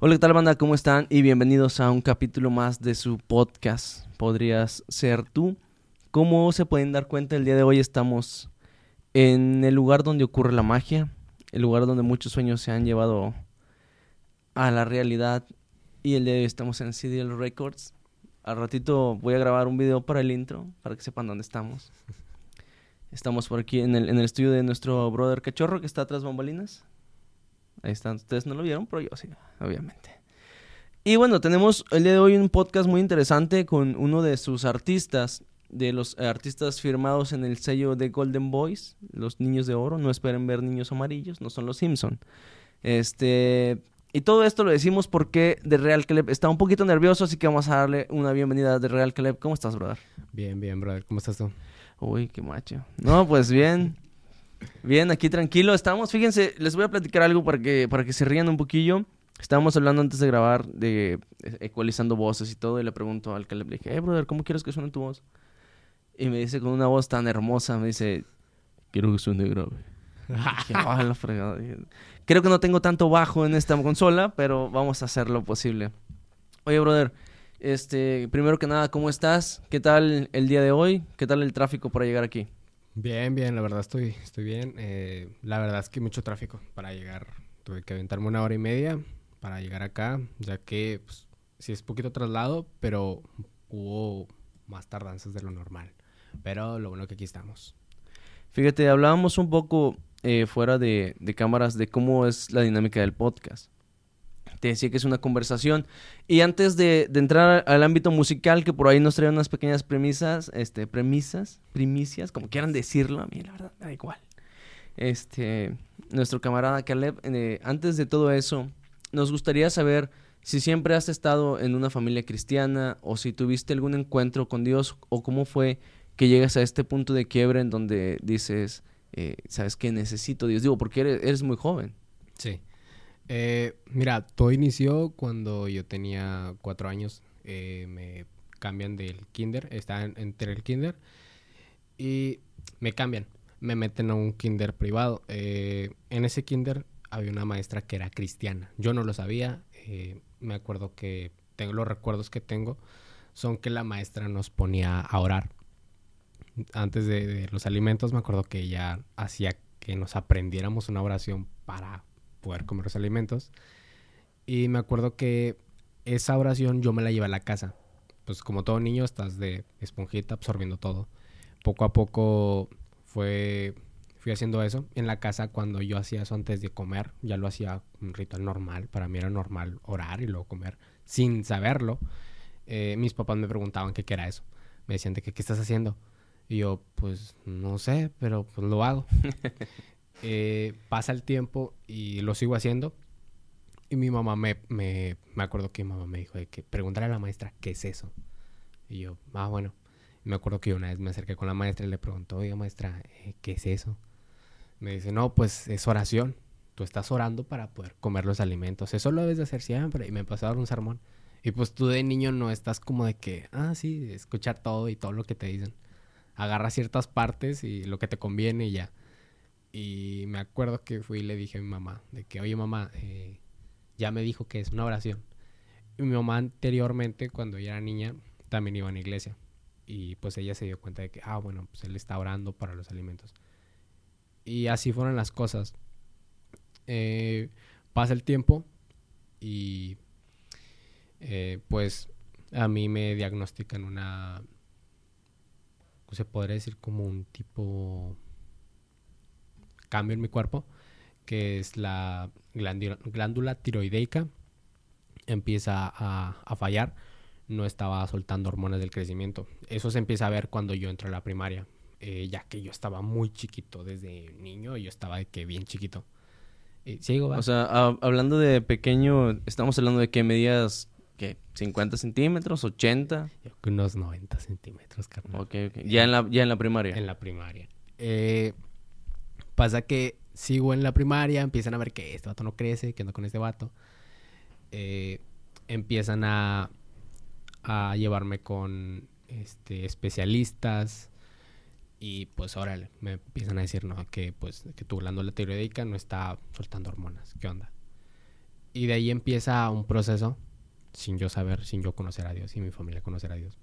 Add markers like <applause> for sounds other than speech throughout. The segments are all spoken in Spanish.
Hola, ¿qué tal banda? ¿Cómo están? Y bienvenidos a un capítulo más de su podcast. Podrías ser tú. Como se pueden dar cuenta, el día de hoy estamos en el lugar donde ocurre la magia, el lugar donde muchos sueños se han llevado a la realidad. Y el día de hoy estamos en CDL Records. Al ratito voy a grabar un video para el intro, para que sepan dónde estamos. <laughs> Estamos por aquí en el, en el estudio de nuestro brother Cachorro, que está atrás bambalinas. Ahí están, ustedes no lo vieron, pero yo sí, obviamente. Y bueno, tenemos el día de hoy un podcast muy interesante con uno de sus artistas, de los artistas firmados en el sello de Golden Boys, los niños de oro. No esperen ver niños amarillos, no son los Simpson. Este. Y todo esto lo decimos porque de Real Caleb está un poquito nervioso, así que vamos a darle una bienvenida de Real Caleb. ¿Cómo estás, brother? Bien, bien, brother. ¿Cómo estás tú? Uy, qué macho. No, pues bien. Bien, aquí tranquilo. Estamos, fíjense, les voy a platicar algo para que, para que se rían un poquillo. Estábamos hablando antes de grabar de ecualizando voces y todo, y le pregunto al Caleb, le dije, hey, brother, ¿cómo quieres que suene tu voz? Y me dice con una voz tan hermosa, me dice, quiero que suene grave. "Ah, la fregada". Dije, Creo que no tengo tanto bajo en esta consola, pero vamos a hacer lo posible. Oye, brother, este, primero que nada, ¿cómo estás? ¿Qué tal el día de hoy? ¿Qué tal el tráfico para llegar aquí? Bien, bien, la verdad estoy, estoy bien. Eh, la verdad es que mucho tráfico para llegar. Tuve que aventarme una hora y media para llegar acá, ya que pues, sí es poquito traslado, pero hubo más tardanzas de lo normal. Pero lo bueno que aquí estamos. Fíjate, hablábamos un poco eh, fuera de, de cámaras de cómo es la dinámica del podcast. Te decía que es una conversación. Y antes de, entrar al ámbito musical, que por ahí nos trae unas pequeñas premisas, este, premisas, primicias, como quieran decirlo, a mí la verdad da igual. Este, nuestro camarada Caleb, eh, antes de todo eso, nos gustaría saber si siempre has estado en una familia cristiana o si tuviste algún encuentro con Dios o cómo fue que llegas a este punto de quiebre en donde dices, eh, ¿sabes qué? Necesito Dios. Digo, porque eres, eres muy joven. Sí. Eh, mira, todo inició cuando yo tenía cuatro años. Eh, me cambian del kinder, estaba en- entre el kinder y me cambian. Me meten a un kinder privado. Eh, en ese kinder había una maestra que era cristiana. Yo no lo sabía. eh, me acuerdo que tengo los recuerdos que tengo son que la maestra nos ponía a orar. Antes de, de los alimentos me acuerdo que ella hacía que nos aprendiéramos una oración para poder comer los alimentos. Y me acuerdo que esa oración yo me la llevé a la casa. Pues como todo niño estás de esponjita absorbiendo todo. Poco a poco fue fui haciendo eso. En la casa cuando yo hacía eso antes de comer, ya lo hacía un ritual normal. Para mí era normal orar y luego comer sin saberlo. Eh, mis papás me preguntaban qué era eso. Me decían de que qué estás haciendo. Y yo, pues no sé, pero pues lo hago. <laughs> Eh, pasa el tiempo y lo sigo haciendo. Y mi mamá me, me, me acuerdo que mi mamá me dijo de que preguntarle a la maestra qué es eso. Y yo, ah, bueno. Me acuerdo que una vez me acerqué con la maestra y le preguntó, oiga maestra, eh, ¿qué es eso? Me dice, no, pues es oración. Tú estás orando para poder comer los alimentos. Eso lo debes de hacer siempre. Y me empezó a dar un sermón. Y pues tú de niño no estás como de que, ah, sí, escuchar todo y todo lo que te dicen. Agarra ciertas partes y lo que te conviene y ya. Y me acuerdo que fui y le dije a mi mamá, de que, oye mamá, eh, ya me dijo que es una oración. Y mi mamá anteriormente, cuando ella era niña, también iba a una iglesia. Y pues ella se dio cuenta de que, ah, bueno, pues él está orando para los alimentos. Y así fueron las cosas. Eh, pasa el tiempo y eh, pues a mí me diagnostican una, se podría decir como un tipo cambio en mi cuerpo, que es la glándula, glándula tiroideica, empieza a, a fallar, no estaba soltando hormonas del crecimiento. Eso se empieza a ver cuando yo entro a la primaria, eh, ya que yo estaba muy chiquito desde niño, yo estaba de que bien chiquito. Eh, sigo. O sea, a- hablando de pequeño, estamos hablando de que medías, ¿qué? ¿50 centímetros? ¿80? Yo creo que unos 90 centímetros, carnal. Ok, ok. Ya en la, ya en la primaria. En la primaria. Eh, pasa que sigo en la primaria, empiezan a ver que este vato no crece, que ando con este vato. Eh, empiezan a, a llevarme con este, especialistas y pues órale, me empiezan a decir, no, que pues que tu glándula tiroideica no está soltando hormonas, ¿qué onda? Y de ahí empieza un proceso, sin yo saber, sin yo conocer a Dios, y mi familia conocer a Dios.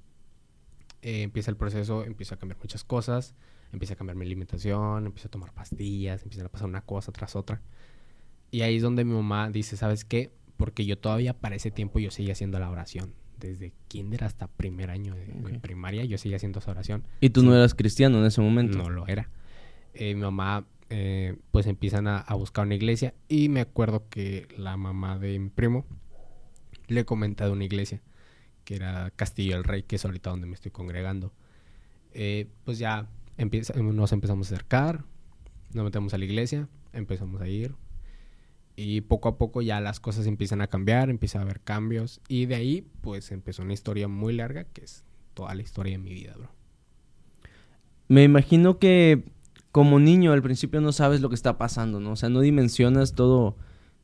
Eh, empieza el proceso, empieza a cambiar muchas cosas, empieza a cambiar mi alimentación, empieza a tomar pastillas, empieza a pasar una cosa tras otra. Y ahí es donde mi mamá dice, ¿sabes qué? Porque yo todavía para ese tiempo yo seguía haciendo la oración. Desde kinder hasta primer año de, de Ok. primaria yo seguía haciendo esa oración. Y tú no eras cristiano en ese momento. No lo era. Eh, mi mamá, eh, pues empiezan a, a buscar una iglesia y me acuerdo que la mamá de mi primo le comenta de una iglesia que era Castillo del Rey, que es ahorita donde me estoy congregando. Eh, pues ya nos empezamos a acercar, nos metemos a la iglesia, empezamos a ir y poco a poco ya las cosas empiezan a cambiar, empieza a haber cambios y de ahí pues empezó una historia muy larga que es toda la historia de mi vida, bro. Me imagino que como niño al principio no sabes lo que está pasando, ¿no? O sea, no dimensionas todo,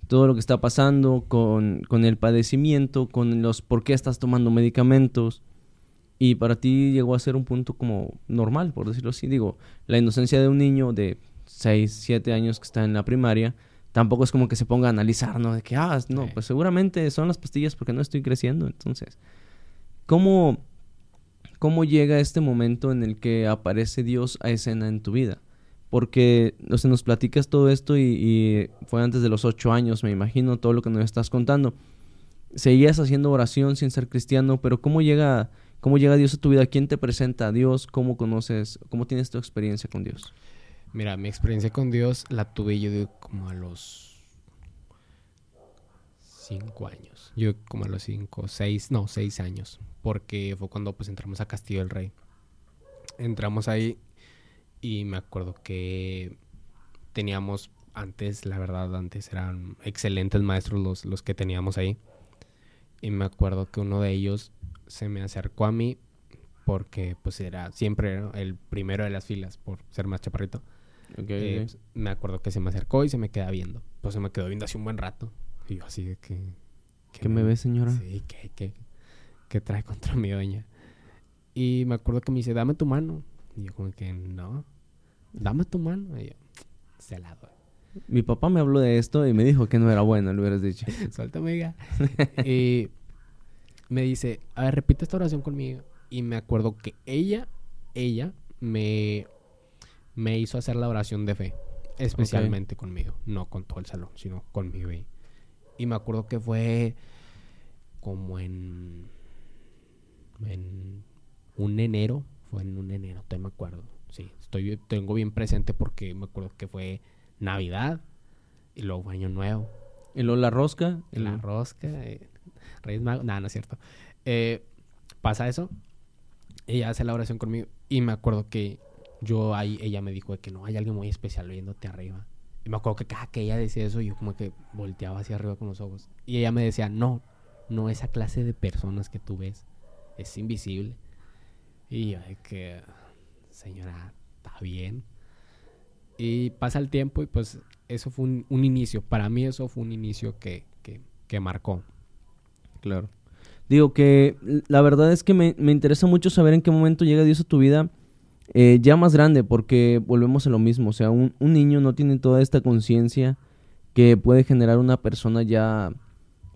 todo lo que está pasando con, con el padecimiento, con los por qué estás tomando medicamentos. Y para ti llegó a ser un punto como normal, por decirlo así. Digo, la inocencia de un niño de 6, 7 años que está en la primaria, tampoco es como que se ponga a analizar, ¿no? De que, ah, no, Sí. pues seguramente son las pastillas porque no estoy creciendo. Entonces, ¿cómo, ¿cómo llega este momento en el que aparece Dios a escena en tu vida? Porque, o sea, nos platicas todo esto y, y fue antes de los ocho años, me imagino, todo lo que nos estás contando. Seguías haciendo oración sin ser cristiano, pero ¿cómo llega, cómo llega Dios a tu vida? ¿Quién te presenta a Dios? ¿Cómo conoces, cómo tienes tu experiencia con Dios? Mira, mi experiencia con Dios la tuve yo como a los cinco años. Yo como a los cinco, seis, no, seis años. Porque fue cuando pues entramos a Castillo del Rey. Entramos ahí y me acuerdo que teníamos antes, la verdad, antes eran excelentes maestros los, los que teníamos ahí. Y me acuerdo que uno de ellos se me acercó a mí porque pues era siempre el primero de las filas por ser más chaparrito. Eh, pues, me acuerdo que se me acercó y se me queda viendo. Pues se me quedó viendo así un buen rato. Y yo así de que... ¿Qué me ve, señora? Sí, ¿qué, qué, qué trae contra mi doña? Y me acuerdo que me dice, dame tu mano. Y yo como que, no, dame tu mano. Y yo, se la doy. Mi papá me habló de esto y me dijo que no era bueno, lo hubieras dicho. <laughs> Suéltame, hija. <laughs> y me dice, a ver, repite esta oración conmigo. Y me acuerdo que ella, ella me, me hizo hacer la oración de fe. Especialmente conmigo. No con todo el salón, sino conmigo. Y, y me acuerdo que fue como en, en un enero. Fue en un enero, te me acuerdo. Sí, estoy, tengo bien presente porque me acuerdo que fue Navidad y luego Año Nuevo. Y luego la rosca. La rosca, eh, Reyes Magos, nada, no es cierto. Eh, pasa eso, ella hace la oración conmigo y me acuerdo que yo ahí, ella me dijo de que no, hay alguien muy especial viéndote arriba. Y me acuerdo que cada que ella decía eso, yo como que volteaba hacia arriba con los ojos. Y ella me decía, no, no esa clase de personas que tú ves, es invisible. Y yo de que, señora, está bien. Y pasa el tiempo y pues eso fue un, un inicio. Para mí eso fue un inicio que, que, que marcó. Claro. Digo que la verdad es que me, me interesa mucho saber en qué momento llega Dios a tu vida eh, ya más grande, porque volvemos a lo mismo. O sea, un, un niño no tiene toda esta conciencia que puede generar una persona ya,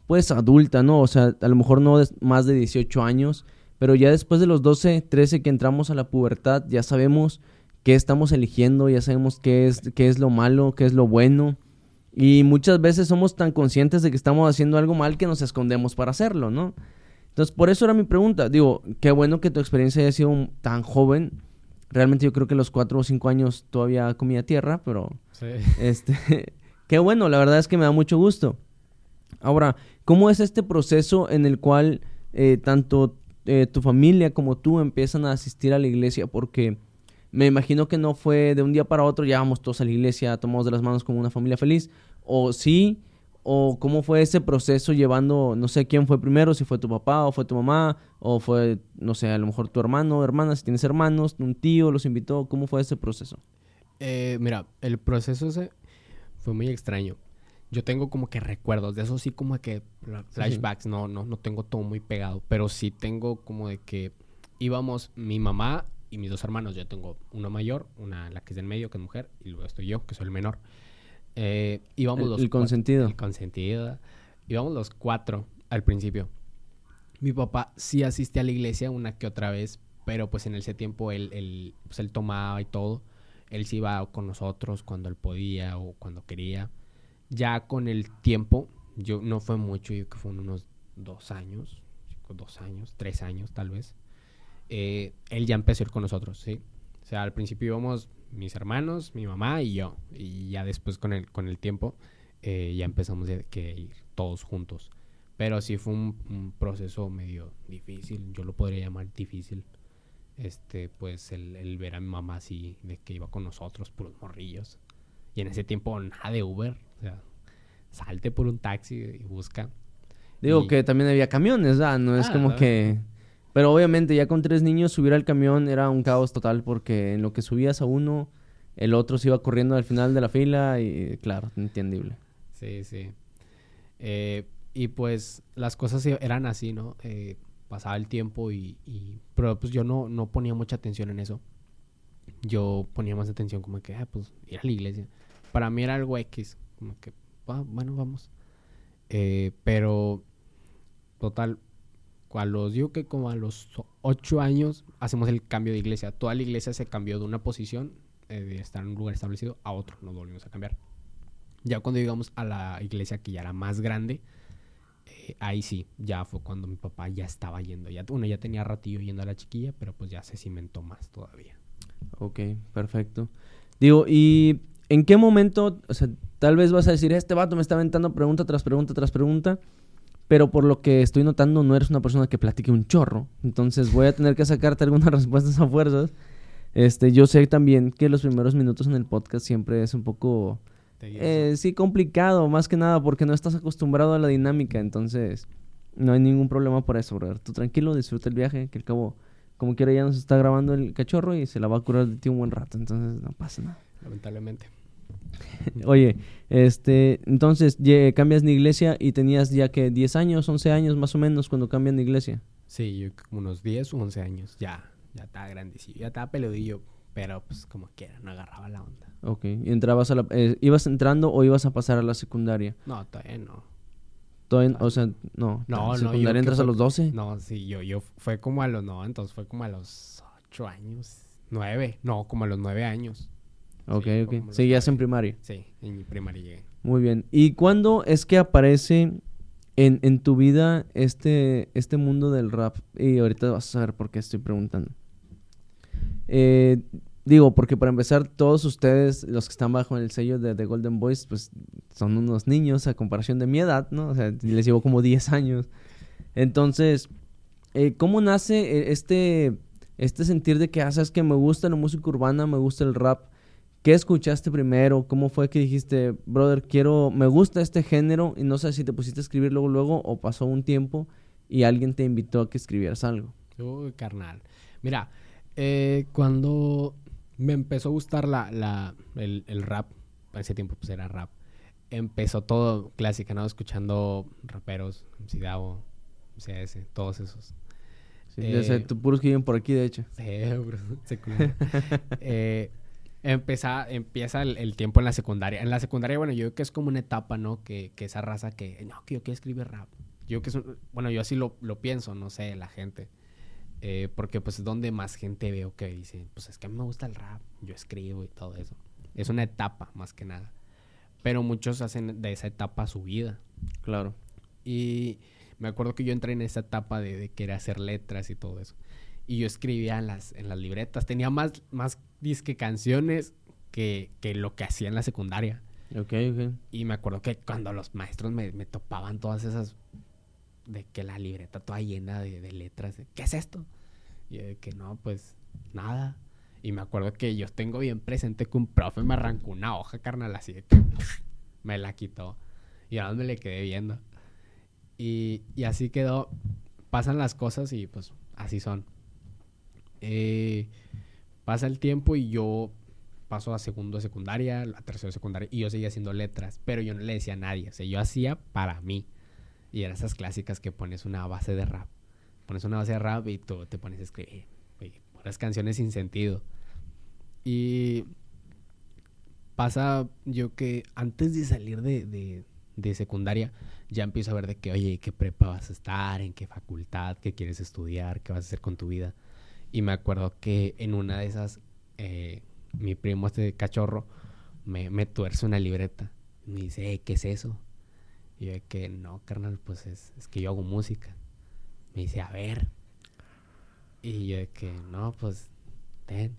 pues adulta, ¿no? O sea, a lo mejor no más de 18 años, pero ya después de los 12, 13 que entramos a la pubertad, ya sabemos qué estamos eligiendo, ya sabemos qué es, qué es lo malo, qué es lo bueno. Y muchas veces somos tan conscientes de que estamos haciendo algo mal que nos escondemos para hacerlo, ¿no? Entonces, por eso era mi pregunta. Digo, qué bueno que tu experiencia haya sido tan joven. Realmente yo creo que a los cuatro o cinco años todavía comía tierra, pero <laughs> este, qué bueno, la verdad es que me da mucho gusto. Ahora, ¿cómo es este proceso en el cual eh, tanto eh, tu familia como tú empiezan a asistir a la iglesia? Porque me imagino que no fue de un día para otro, ya vamos todos a la iglesia, tomamos de las manos como una familia feliz. O sí, o cómo fue ese proceso llevando, no sé quién fue primero, si fue tu papá o fue tu mamá, o fue, no sé, a lo mejor tu hermano o hermana, si tienes hermanos, un tío los invitó, ¿cómo fue ese proceso? Eh, mira, el proceso ese fue muy extraño. Yo tengo como que recuerdos de eso, sí como que fla- flashbacks, no, no, no tengo todo muy pegado, pero sí tengo como de que íbamos mi mamá y mis dos hermanos. Yo tengo uno mayor, una la que es del medio, que es mujer, y luego estoy yo, que soy el menor. Eh, íbamos El- los el consentido. El consentido. íbamos los cuatro al principio. Mi papá sí asiste a la iglesia una que otra vez, pero pues en ese tiempo él, él, pues él tomaba y todo. Él sí iba con nosotros cuando él podía o cuando quería. Ya con el tiempo, yo no fue mucho, yo que fueron unos dos años, dos años, tres años tal vez. Eh, él ya empezó a ir con nosotros, ¿sí? O sea, al principio íbamos mis hermanos, mi mamá y yo. Y ya después con el, con el tiempo eh, ya empezamos a que ir todos juntos. Pero sí fue un, proceso medio difícil, yo lo podría llamar difícil. Este, pues el, ver a mi mamá así, de que iba con nosotros, puros morrillos. Y en ese tiempo nada de Uber. O sea, salte por un taxi y busca. Digo que también había camiones, ¿verdad? No es ah, como que... Pero obviamente ya con tres niños subir al camión era un caos total porque en lo que subías a uno, el otro se iba corriendo al final de la fila y claro, entendible. Sí, sí. Eh, y pues las cosas eran así, ¿no? Eh, pasaba el tiempo y, Pero pues yo no, no ponía mucha atención en eso. Yo ponía más atención como que, ah, pues ir a la iglesia. Para mí era algo X, como que, ah, bueno, vamos. Eh, pero, total, a los, yo que como a los ocho años hacemos el cambio de iglesia. Toda la iglesia se cambió de una posición, eh, de estar en un lugar establecido, a otro. Nos volvimos a cambiar. Ya cuando llegamos a la iglesia que ya era más grande, eh, ahí sí, ya fue cuando mi papá ya estaba yendo. Ya, bueno, ya tenía ratillo yendo a la chiquilla, pero pues ya se cimentó más todavía. Ok, perfecto. Digo, ¿y en qué momento, o sea, tal vez vas a decir, este vato me está aventando pregunta tras pregunta tras pregunta, pero por lo que estoy notando no eres una persona que platique un chorro, entonces voy a tener que sacarte algunas <laughs> respuestas a fuerzas. Este, yo sé también que los primeros minutos en el podcast siempre es un poco eh, sí, complicado, más que nada porque no estás acostumbrado a la dinámica, entonces no hay ningún problema por eso, brother. Tú tranquilo, disfruta el viaje, que al cabo, como quiera, ya nos está grabando el cachorro y se la va a curar de ti un buen rato, entonces no pasa nada. Lamentablemente. <laughs> Oye, este, entonces cambias de iglesia y tenías ya que 10 años, 11 años más o menos cuando cambian de iglesia. Sí, yo unos 10 o 11 años, ya, ya estaba grandecillo, ya estaba peludillo, pero pues como quiera, no agarraba la onda. Ok. ¿Y entrabas a la... Eh, ¿Ibas entrando o ibas a pasar a la secundaria? No, todavía no. Todavía, o sea, no. No, no. ¿Secundaria entras a los 12? No, sí, yo, yo fue como a los... No, entonces fue como a los 8 años. 9. No, como a los 9 años. Ok, sí, ok. ¿Seguías en primaria? Sí, en primaria llegué. Muy bien. ¿Y cuándo es que aparece en, en tu vida este, este mundo del rap? Y ahorita vas a saber por qué estoy preguntando. Eh, digo, porque para empezar, todos ustedes, los que están bajo el sello de The Golden Boys, pues son unos niños a comparación de mi edad, ¿no? O sea, les llevo como 10 años. Entonces, eh, ¿cómo nace eh, este, este sentir de que, ah, sabes que me gusta la música urbana, me gusta el rap? ¿Qué escuchaste primero? ¿Cómo fue que dijiste, brother, quiero, me gusta este género y no sé si te pusiste a escribir luego, luego o pasó un tiempo y alguien te invitó a que escribieras algo? Uy, carnal. Mira, eh, cuando me empezó a gustar la, la, el, el rap, en ese tiempo pues era rap, empezó todo clásica, ¿no? Escuchando raperos, MC Davo, CS, todos esos. Sí, eh, puros que viven por aquí, de hecho. <laughs> Sí, bro, <laughs> eh, empieza, empieza el, tiempo en la secundaria. En la secundaria, bueno, yo creo que es como una etapa, ¿no? Que, que esa raza que, no, que yo quiero escribir rap. Yo que es bueno, yo así lo, lo pienso, no sé, la gente. Eh, porque pues es donde más gente veo que dice, pues es que a mí me gusta el rap, yo escribo y todo eso. Es una etapa más que nada. Pero muchos hacen de esa etapa su vida. Claro. Y me acuerdo que yo entré en esa etapa de, de querer hacer letras y todo eso. Y yo escribía en las, en las libretas. Tenía más, más disque canciones que, que lo que hacía en la secundaria. Ok, ok. Y me acuerdo que cuando los maestros me, me topaban todas esas de que la libreta toda llena de, letras. ¿Qué es esto? Y de que no, pues nada. Y me acuerdo que yo tengo bien presente que un profe me arrancó una hoja, carnal, así de que <laughs> me la quitó. Y ahora me le quedé viendo. Y, y así quedó. Pasan las cosas y pues así son. Eh, pasa el tiempo y yo paso a segundo de secundaria, a tercero de secundaria, y yo seguía haciendo letras, pero yo no le decía a nadie. O sea, yo hacía para mí. Y eran esas clásicas que pones una base de rap. Pones una base de rap y tú te pones a escribir las canciones sin sentido. Y pasa yo que antes de salir de, de, secundaria, ya empiezo a ver de que, oye, ¿qué prepa vas a estar? ¿En qué facultad? ¿Qué quieres estudiar? ¿Qué vas a hacer con tu vida? Y me acuerdo que en una de esas, eh, mi primo este cachorro me, me tuerce una libreta. Me dice, "Eh, ¿qué es eso? Y yo de que, no, carnal, pues es, es que yo hago música. Me dice, a ver. Y yo de que, no, pues, ten.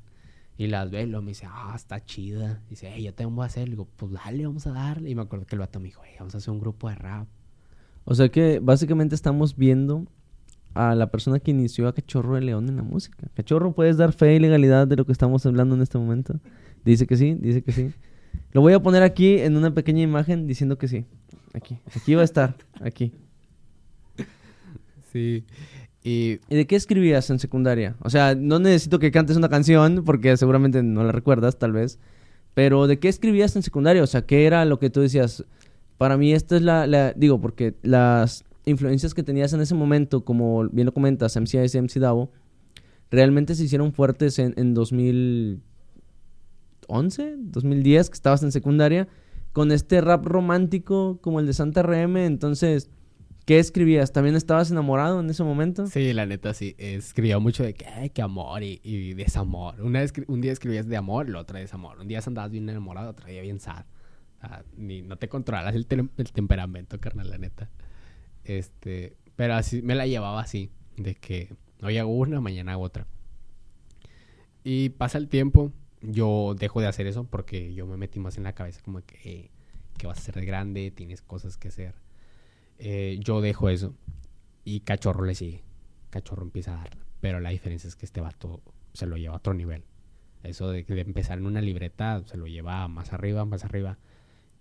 Y las ve y luego me dice, ah, está chida. Dice, hey, yo te voy a hacer. Le digo, pues dale, vamos a darle. Y me acuerdo que el vato me dijo, hey, vamos a hacer un grupo de rap. O sea que básicamente estamos viendo a la persona que inició a Cachorro de León en la música. Cachorro, ¿puedes dar fe y legalidad de lo que estamos hablando en este momento? Dice que sí, dice que sí. Lo voy a poner aquí en una pequeña imagen diciendo que sí. Aquí, aquí va a estar, aquí. Sí. Y ¿Y de qué escribías en secundaria? O sea, no necesito que cantes una canción porque seguramente no la recuerdas, tal vez. Pero ¿de qué escribías en secundaria? O sea, ¿qué era lo que tú decías? Para mí esta es la... la- digo, porque las influencias que tenías en ese momento, como bien lo comentas, MCIS y MC Davo, realmente se hicieron fuertes en, en 2011, 2010, que estabas en secundaria, con este rap romántico como el de Santa RM. Entonces, ¿qué escribías? ¿También estabas enamorado en ese momento? sí, la neta sí, escribía mucho de que, que amor y, desamor. Una un día escribías de amor, el otro de desamor. Un día andabas bien enamorado, otro día bien sad. O sea, ni, no te controlas el, el temperamento, carnal, la neta. Este, pero así, me la llevaba así, de que hoy hago una, mañana hago otra. Y pasa el tiempo, yo dejo de hacer eso porque yo me metí más en la cabeza como que, eh, que vas a ser de grande, tienes cosas que hacer. Eh, yo dejo eso y Cachorro le sigue. Cachorro empieza a darla. Pero la diferencia es que este vato se lo lleva a otro nivel. Eso de, de empezar en una libreta se lo lleva más arriba, más arriba.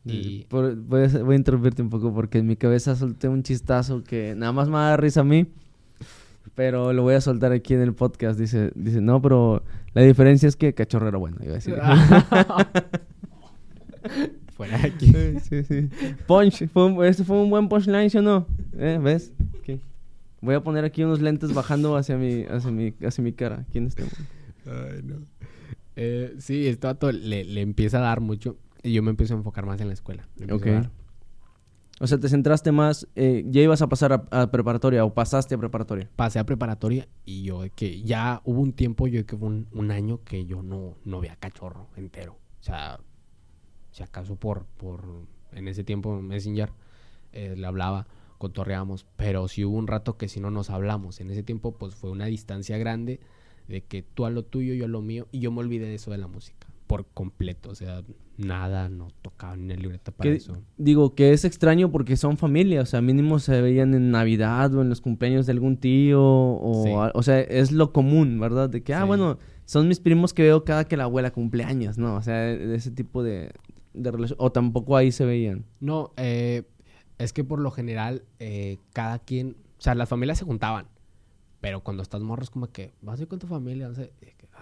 Y Por- voy, a, voy a interrumpirte un poco porque en mi cabeza solté un chistazo que nada más me da risa a mí. Pero lo voy a soltar aquí en el podcast. Dice, dice no, pero la diferencia es que Cachorro era bueno. Iba a decir. <laughs> fuera de aquí. sí, sí. Punch. Fue un- este fue un buen punchline, ¿sí o no? ¿Eh? ¿Ves? Voy a poner aquí unos lentes bajando hacia mi, hacia mi, hacia mi cara. Este momento. Ay, no. Eh, sí, este vato le, le empieza a dar mucho. Y yo me empiezo a enfocar más en la escuela. Ok. O sea, te centraste más. eh, ya ibas a pasar a, a preparatoria o pasaste a preparatoria. Pasé a preparatoria y yo de que ya hubo un tiempo, yo de que fue un, un año que yo no, no veía cachorro entero. O sea, si acaso por, por en ese tiempo Messenger eh, le hablaba, cotorreábamos, pero sí hubo un rato que si no nos hablamos. En ese tiempo pues fue una distancia grande de que tú a lo tuyo, yo a lo mío, y yo me olvidé de eso de la música por completo. O sea, nada, no tocaba ni en la libreta para Que- eso. Digo que es extraño porque son familia, o sea, mínimo se veían en Navidad o en los cumpleaños de algún tío, o, Sí. o sea, es lo común, ¿verdad? De que, ah, Sí. bueno, son mis primos que veo cada que la abuela cumpleaños, ¿no? O sea, de ese tipo de, de relación, o tampoco ahí se veían. No, eh, es que por lo general eh, cada quien, o sea, las familias se juntaban, pero cuando estás morro es como que vas a ir con tu familia, no que,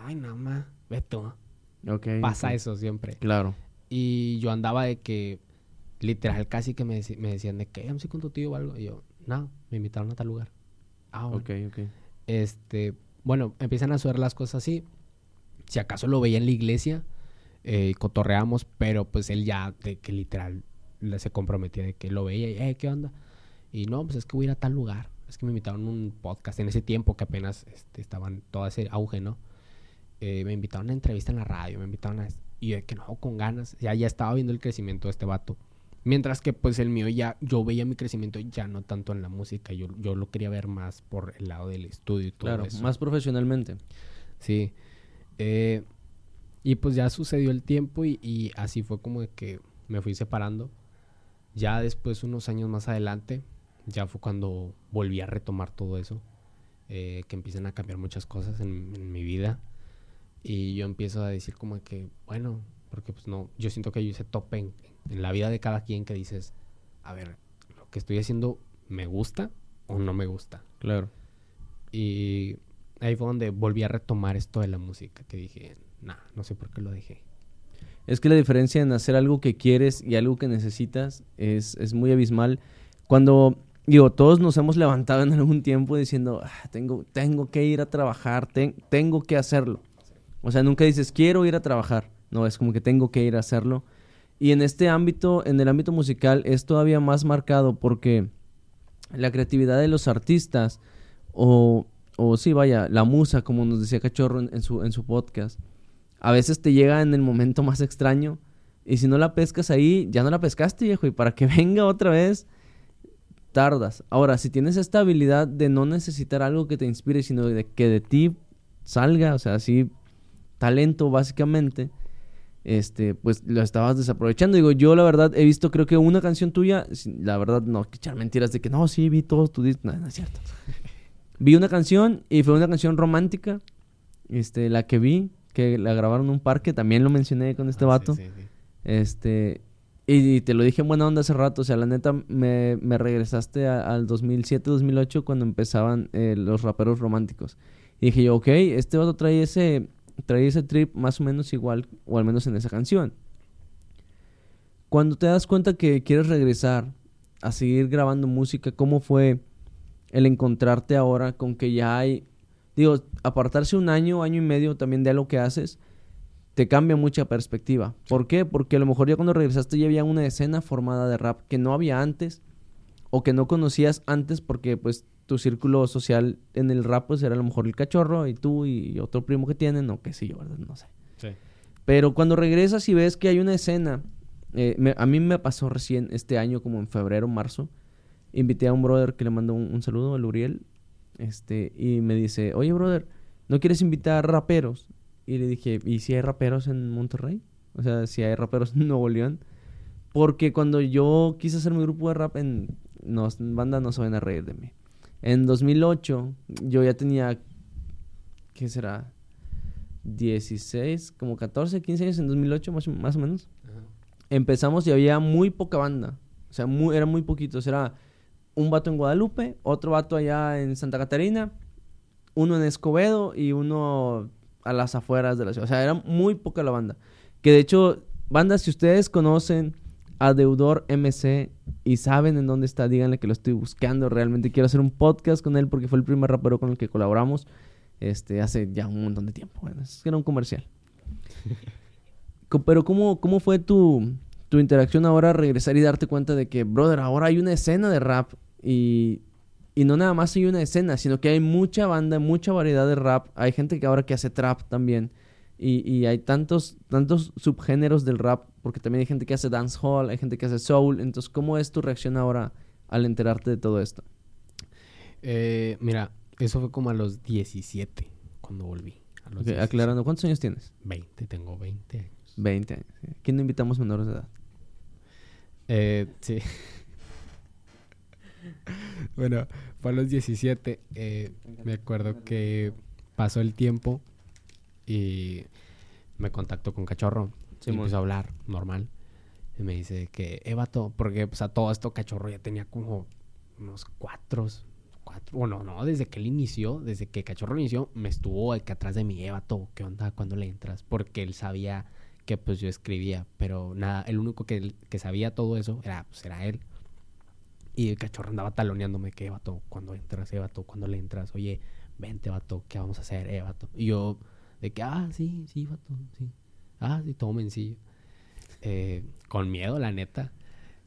ay, nada más, ve tú. Ok. Pasa eso siempre. Claro. Y yo andaba de que, literal, casi que me, me decían de que, vamos a ir con tu tío o algo. Y yo, no, me invitaron a tal lugar. Ah, bueno. Ok, ok. Este, bueno, empiezan a suceder las cosas así. Si acaso lo veía en la iglesia, eh, cotorreamos, pero pues él ya, de que literal, se comprometía de que lo veía y, eh, ¿qué onda? Y no, pues es que voy a ir a tal lugar. Es que me invitaron a un podcast en ese tiempo que apenas este, estaban todo ese auge, ¿no? Eh, me invitaron a una entrevista en la radio, me invitaron a... Y de que no, con ganas. Ya, ya estaba viendo el crecimiento de este vato. Mientras que pues el mío ya, yo veía mi crecimiento ya no tanto en la música, yo, yo lo quería ver más por el lado del estudio y todo Claro, eso. más profesionalmente. Sí. Eh, y pues ya sucedió el tiempo y, y así fue como de que me fui separando. Ya después, unos años más adelante, ya fue cuando volví a retomar todo eso. eh, que empiezan a cambiar muchas cosas en, en mi vida. Y yo empiezo a decir como que, bueno, porque pues no, yo siento que hay ese tope en, en la vida de cada quien que dices, a ver, lo que estoy haciendo me gusta o no me gusta. Claro. Y ahí fue donde volví a retomar esto de la música, que dije, nah, no sé por qué lo dejé. Es que la diferencia en hacer algo que quieres y algo que necesitas es, es muy abismal. Cuando, digo, todos nos hemos levantado en algún tiempo diciendo, "Ah, tengo, tengo que ir a trabajar, ten- tengo que hacerlo. O sea, nunca dices, quiero ir a trabajar. No, es como que tengo que ir a hacerlo. Y en este ámbito, en el ámbito musical, es todavía más marcado porque la creatividad de los artistas, o, o sí, vaya, la musa, como nos decía Cachorro en, su, en su podcast, a veces te llega en el momento más extraño. Y si no la pescas ahí, ya no la pescaste, viejo. Y para que <laughs> venga otra vez, tardas. Ahora, si tienes esta habilidad de no necesitar algo que te inspire, sino de que de ti salga, o sea, así, talento básicamente, este, pues lo estabas desaprovechando. Digo, yo la verdad he visto, creo que una canción tuya, la verdad no, que echar mentiras de que no, sí, vi todos tu disco, no, no es cierto. vi una canción y fue una canción romántica, este, la que vi, que la grabaron en un parque, también lo mencioné con este ah, vato. Este, y, te lo dije en buena onda hace rato, o sea, la neta me, me regresaste al 2007-2008 cuando empezaban eh, los raperos románticos. Y dije yo, ok, este vato trae ese, trae ese trip más o menos igual, o al menos en esa canción. Cuando te das cuenta que quieres regresar a seguir grabando música, ¿cómo fue el encontrarte ahora con que ya hay, digo, apartarse un año, año y medio también de lo que haces? te cambia mucha perspectiva. ¿Por qué? Porque a lo mejor ya cuando regresaste ya había una escena formada de rap que no había antes o que no conocías antes porque pues tu círculo social en el rap pues era a lo mejor el cachorro y tú y otro primo que tienen o qué sé yo, ¿verdad? No sé. Sí. Pero cuando regresas y ves que hay una escena, eh, a mí me pasó recién este año como en febrero, marzo, invité a un brother que le mandó un, saludo, al Uriel, este, y me dice, oye brother, ¿no quieres invitar raperos? Y le dije, ¿y si hay raperos en Monterrey? O sea, si hay raperos en <laughs> Nuevo León. Porque cuando yo quise hacer mi grupo de rap en nos, banda, no se van a reír de mí. En 2008 yo ya tenía, ¿qué será? 16, como 14, 15 años en 2008 más, más o menos. Empezamos y había muy poca banda. O sea, muy, era muy poquito. Era un vato en Guadalupe, otro vato allá en Santa Catarina, uno en Escobedo y uno a las afueras de la ciudad. O sea, era muy poca la banda. Que de hecho, bandas, si ustedes conocen a Deudor MC y saben en dónde está, díganle que lo estoy buscando. Realmente quiero hacer un podcast con él porque fue el primer rapero con el que colaboramos este, hace ya un montón de tiempo. Bueno, es que era un comercial. <laughs> Pero ¿cómo, cómo fue tu, tu interacción ahora regresar y darte cuenta de que, brother, ahora hay una escena de rap y y no nada más hay una escena, sino que hay mucha banda, mucha variedad de rap. Hay gente que ahora que hace trap también. Y, y hay tantos, tantos subgéneros del rap, porque también hay gente que hace dancehall, hay gente que hace soul. Entonces, ¿cómo es tu reacción ahora al enterarte de todo esto? Eh, mira, eso fue como a los 17 cuando volví. aclarando, ¿cuántos años tienes? 20, tengo 20 años. 20 años. ¿Quién no invitamos menores de edad? Eh, sí. <laughs> bueno, fue a los 17. Eh, me acuerdo que pasó el tiempo y me contactó con Cachorro. Sí, y empezó a hablar normal. Y me dice que, eh, porque pues, a todo esto Cachorro ya tenía como unos cuatro, cuatro, bueno, no, desde que él inició, desde que Cachorro inició, me estuvo aquí atrás de mi Evato, ¿qué onda? ¿Cuándo le entras? Porque él sabía que pues yo escribía, pero nada, el único que, que sabía todo eso era, pues, era él. Y el cachorro andaba taloneándome, ¿qué, vato? Cuando entras, eh, vato? cuando le entras? Oye, vente, vato, ¿qué vamos a hacer, eh, vato? Y yo, de que, ah, sí, sí, vato, sí. Ah, sí, todo mencillo. Eh, con miedo, la neta.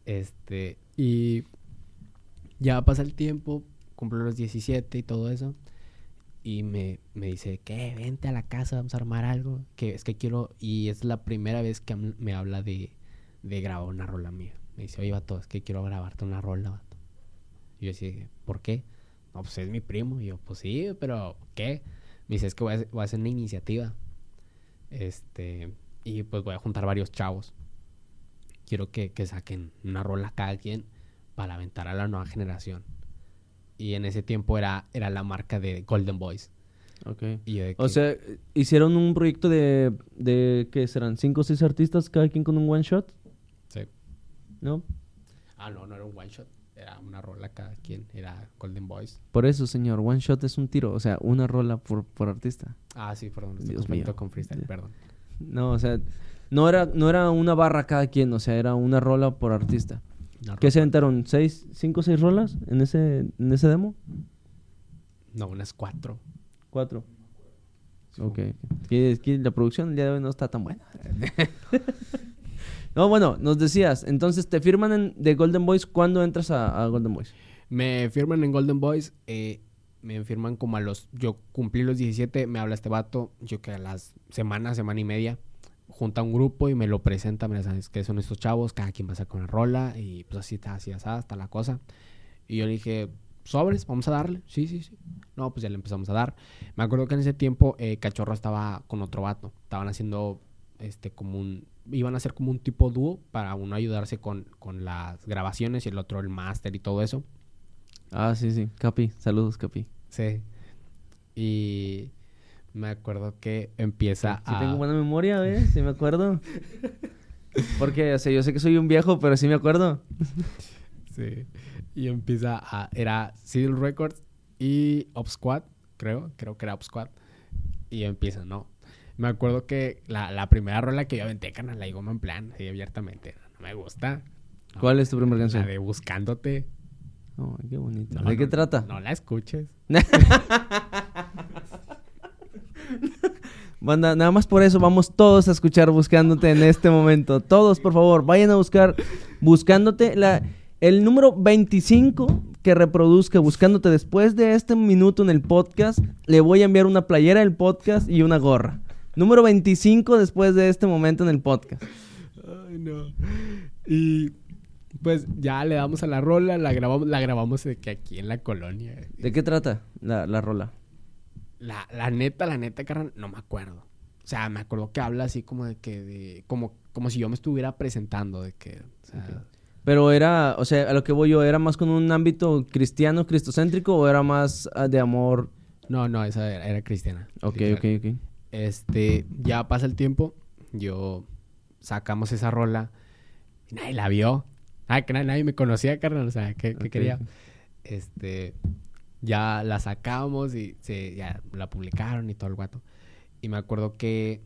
Este, y ya pasa el tiempo, cumplo los 17 y todo eso. Y me, me dice, ¿qué? Vente a la casa, vamos a armar algo. Que es que quiero, y es la primera vez que me habla de, de grabar una rola mía. Me dice, oye, vato, es que quiero grabarte una rola, vato. Y yo decía, ¿por qué? No, pues es mi primo. Y yo, pues sí, pero ¿qué? Me dice, es que voy a, hacer una iniciativa. Este, y pues voy a juntar varios chavos. Quiero que, saquen una rola cada quien para aventar a la nueva generación. Y en ese tiempo era, era la marca de Golden Boys. Ok. O sea, hicieron un proyecto de, de, ¿qué serán? ¿Cinco o seis artistas cada quien con un one shot? ¿no? Ah, no, no era un one shot. Era una rola cada quien. Era Golden Boys. Por eso, señor, one shot es un tiro. O sea, una rola por, por artista. Ah, sí, perdón. Estoy Dios mío. con freestyle, perdón. No, o sea, no era, no era una barra cada quien. O sea, era una rola por artista. ¿Qué se aventaron? ¿Seis, cinco o seis rolas en ese, en ese demo? No, unas cuatro. Cuatro. Ok. Que, la producción el día de hoy no está tan buena. <laughs> No, bueno, nos decías, entonces te firman en, de Golden Boys, ¿cuándo entras a, Golden Boys? Me firman en Golden Boys, eh, me firman como a los, yo cumplí los 17, me habla este vato, yo que a las semanas, semana y media, junta un grupo y me lo presenta, mira, sabes qué son estos chavos, cada quien va a sacar una rola y pues así está, así así está la cosa. Y yo le dije, sobres, vamos a darle, sí, sí, sí. No, pues ya le empezamos a dar. Me acuerdo que en ese tiempo eh, Cachorro estaba con otro vato, estaban haciendo este como un, iban a hacer como un tipo dúo para uno ayudarse con, con las grabaciones y el otro el máster y todo eso. Ah, sí, sí, Capi, saludos, Capi. Sí. Y me acuerdo que empieza Sí a... tengo buena memoria, ¿ves? Sí me acuerdo. <laughs> Porque, o sea, yo sé que soy un viejo, pero sí me acuerdo. <laughs> Sí. Y empieza a... Era Seal Records y Up Squad, creo. Creo que era Up Squad. Y empieza, ¿no? Me acuerdo que la, la primera rola que yo aventé, canal, la digo en plan, así abiertamente. No me gusta. ¿Cuál es tu primera La canción? de Buscándote. Ay, qué bonito. No, ¿De qué no, trata? No la escuches. <laughs> Banda, nada más por eso vamos todos a escuchar Buscándote en este momento. Todos, por favor, vayan a buscar Buscándote. La, el número 25 que reproduzca Buscándote después de este minuto en el podcast, le voy a enviar una playera del podcast y una gorra. Número 25 después de este momento en el podcast. Ay, no. Y pues ya le damos a la rola, la grabamos, la grabamos de que aquí en la colonia. ¿De qué trata la, la rola? La, la neta, la neta, carnal, no me acuerdo. O sea, me acuerdo que habla así como de que, de, como, como si yo me estuviera presentando, de que, o sea, Ok. Pero era, o sea, a lo que voy yo, ¿era más con un ámbito cristiano, cristocéntrico o era más ah, de amor? no, no, esa era, era cristiana. Ok, literal. ok, ok. Este, ya pasa el tiempo, yo sacamos esa rola, y nadie la vio. Ah, que na- nadie me conocía, carnal, o sea, ¿qué, qué Ok. quería? Este, ya la sacamos y se, ya la publicaron y todo el guato. Y me acuerdo que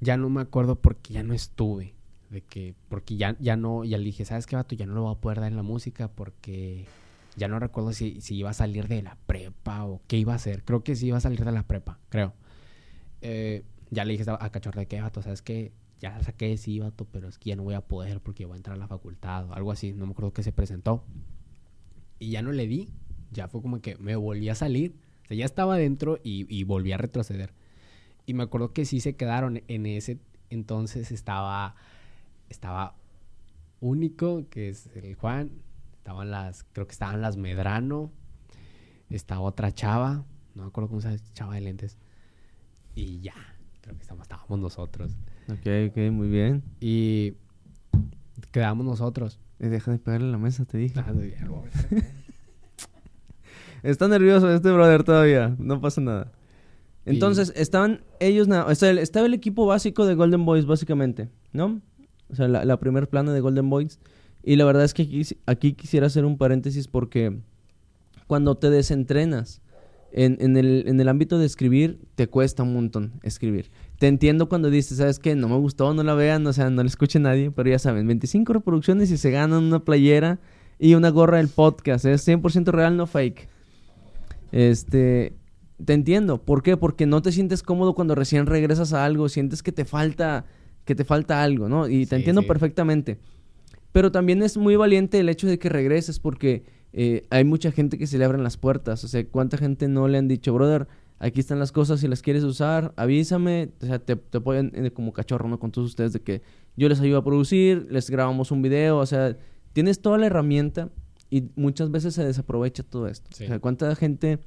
ya no me acuerdo porque ya no estuve. De que, porque ya, ya no, ya le dije, ¿sabes qué, vato? Ya no lo voy a poder dar en la música porque ya no recuerdo si, si iba a salir de la prepa o qué iba a hacer. Creo que sí iba a salir de la prepa, creo. Eh, ya le dije a Cachorro de que, vato, ¿sabes qué? Ya saqué sí, vato, pero es que ya no voy a poder porque voy a entrar a la facultad o algo así. No me acuerdo que se presentó. Y ya no le di. Ya fue como que me volví a salir. O sea, ya estaba dentro y, y volví a retroceder. Y me acuerdo que sí se quedaron. En ese entonces estaba, estaba único, que es el Juan. Estaban las, creo que estaban las Medrano. Estaba otra chava. No me acuerdo cómo se llama, chava de lentes. Y ya, creo que estábamos, estábamos nosotros. Ok, ok, muy bien. Y quedamos nosotros. Eh, Deja de pegarle la mesa, te dije. Ah. <laughs> Está nervioso este brother todavía, no pasa nada. Y- Entonces, estaban ellos, o sea, estaba el equipo básico de Golden Boys, básicamente, ¿no? O sea, la, la primer plana de Golden Boys. Y la verdad es que aquí, aquí quisiera hacer un paréntesis porque cuando te desentrenas en, en el, en el ámbito de escribir, te cuesta un montón escribir. Te entiendo cuando dices, ¿sabes qué? No me gustó, no la vean, o sea, no la escuche nadie, pero ya saben, 25 reproducciones y se ganan una playera y una gorra del podcast. Es 100% real, no fake. Este, te entiendo. ¿Por qué? Porque no te sientes cómodo cuando recién regresas a algo, sientes que te falta, que te falta algo, ¿no? Y te Sí, entiendo sí. perfectamente. Pero también es muy valiente el hecho de que regreses porque eh, hay mucha gente que se le abren las puertas. O sea, ¿cuánta gente no le han dicho, brother, aquí están las cosas, si las quieres usar, avísame. O sea, te, te apoyan como cachorro, ¿no? Con todos ustedes de que yo les ayudo a producir, les grabamos un video, o sea, tienes toda la herramienta y muchas veces se desaprovecha todo esto. Sí. O sea, ¿cuánta gente...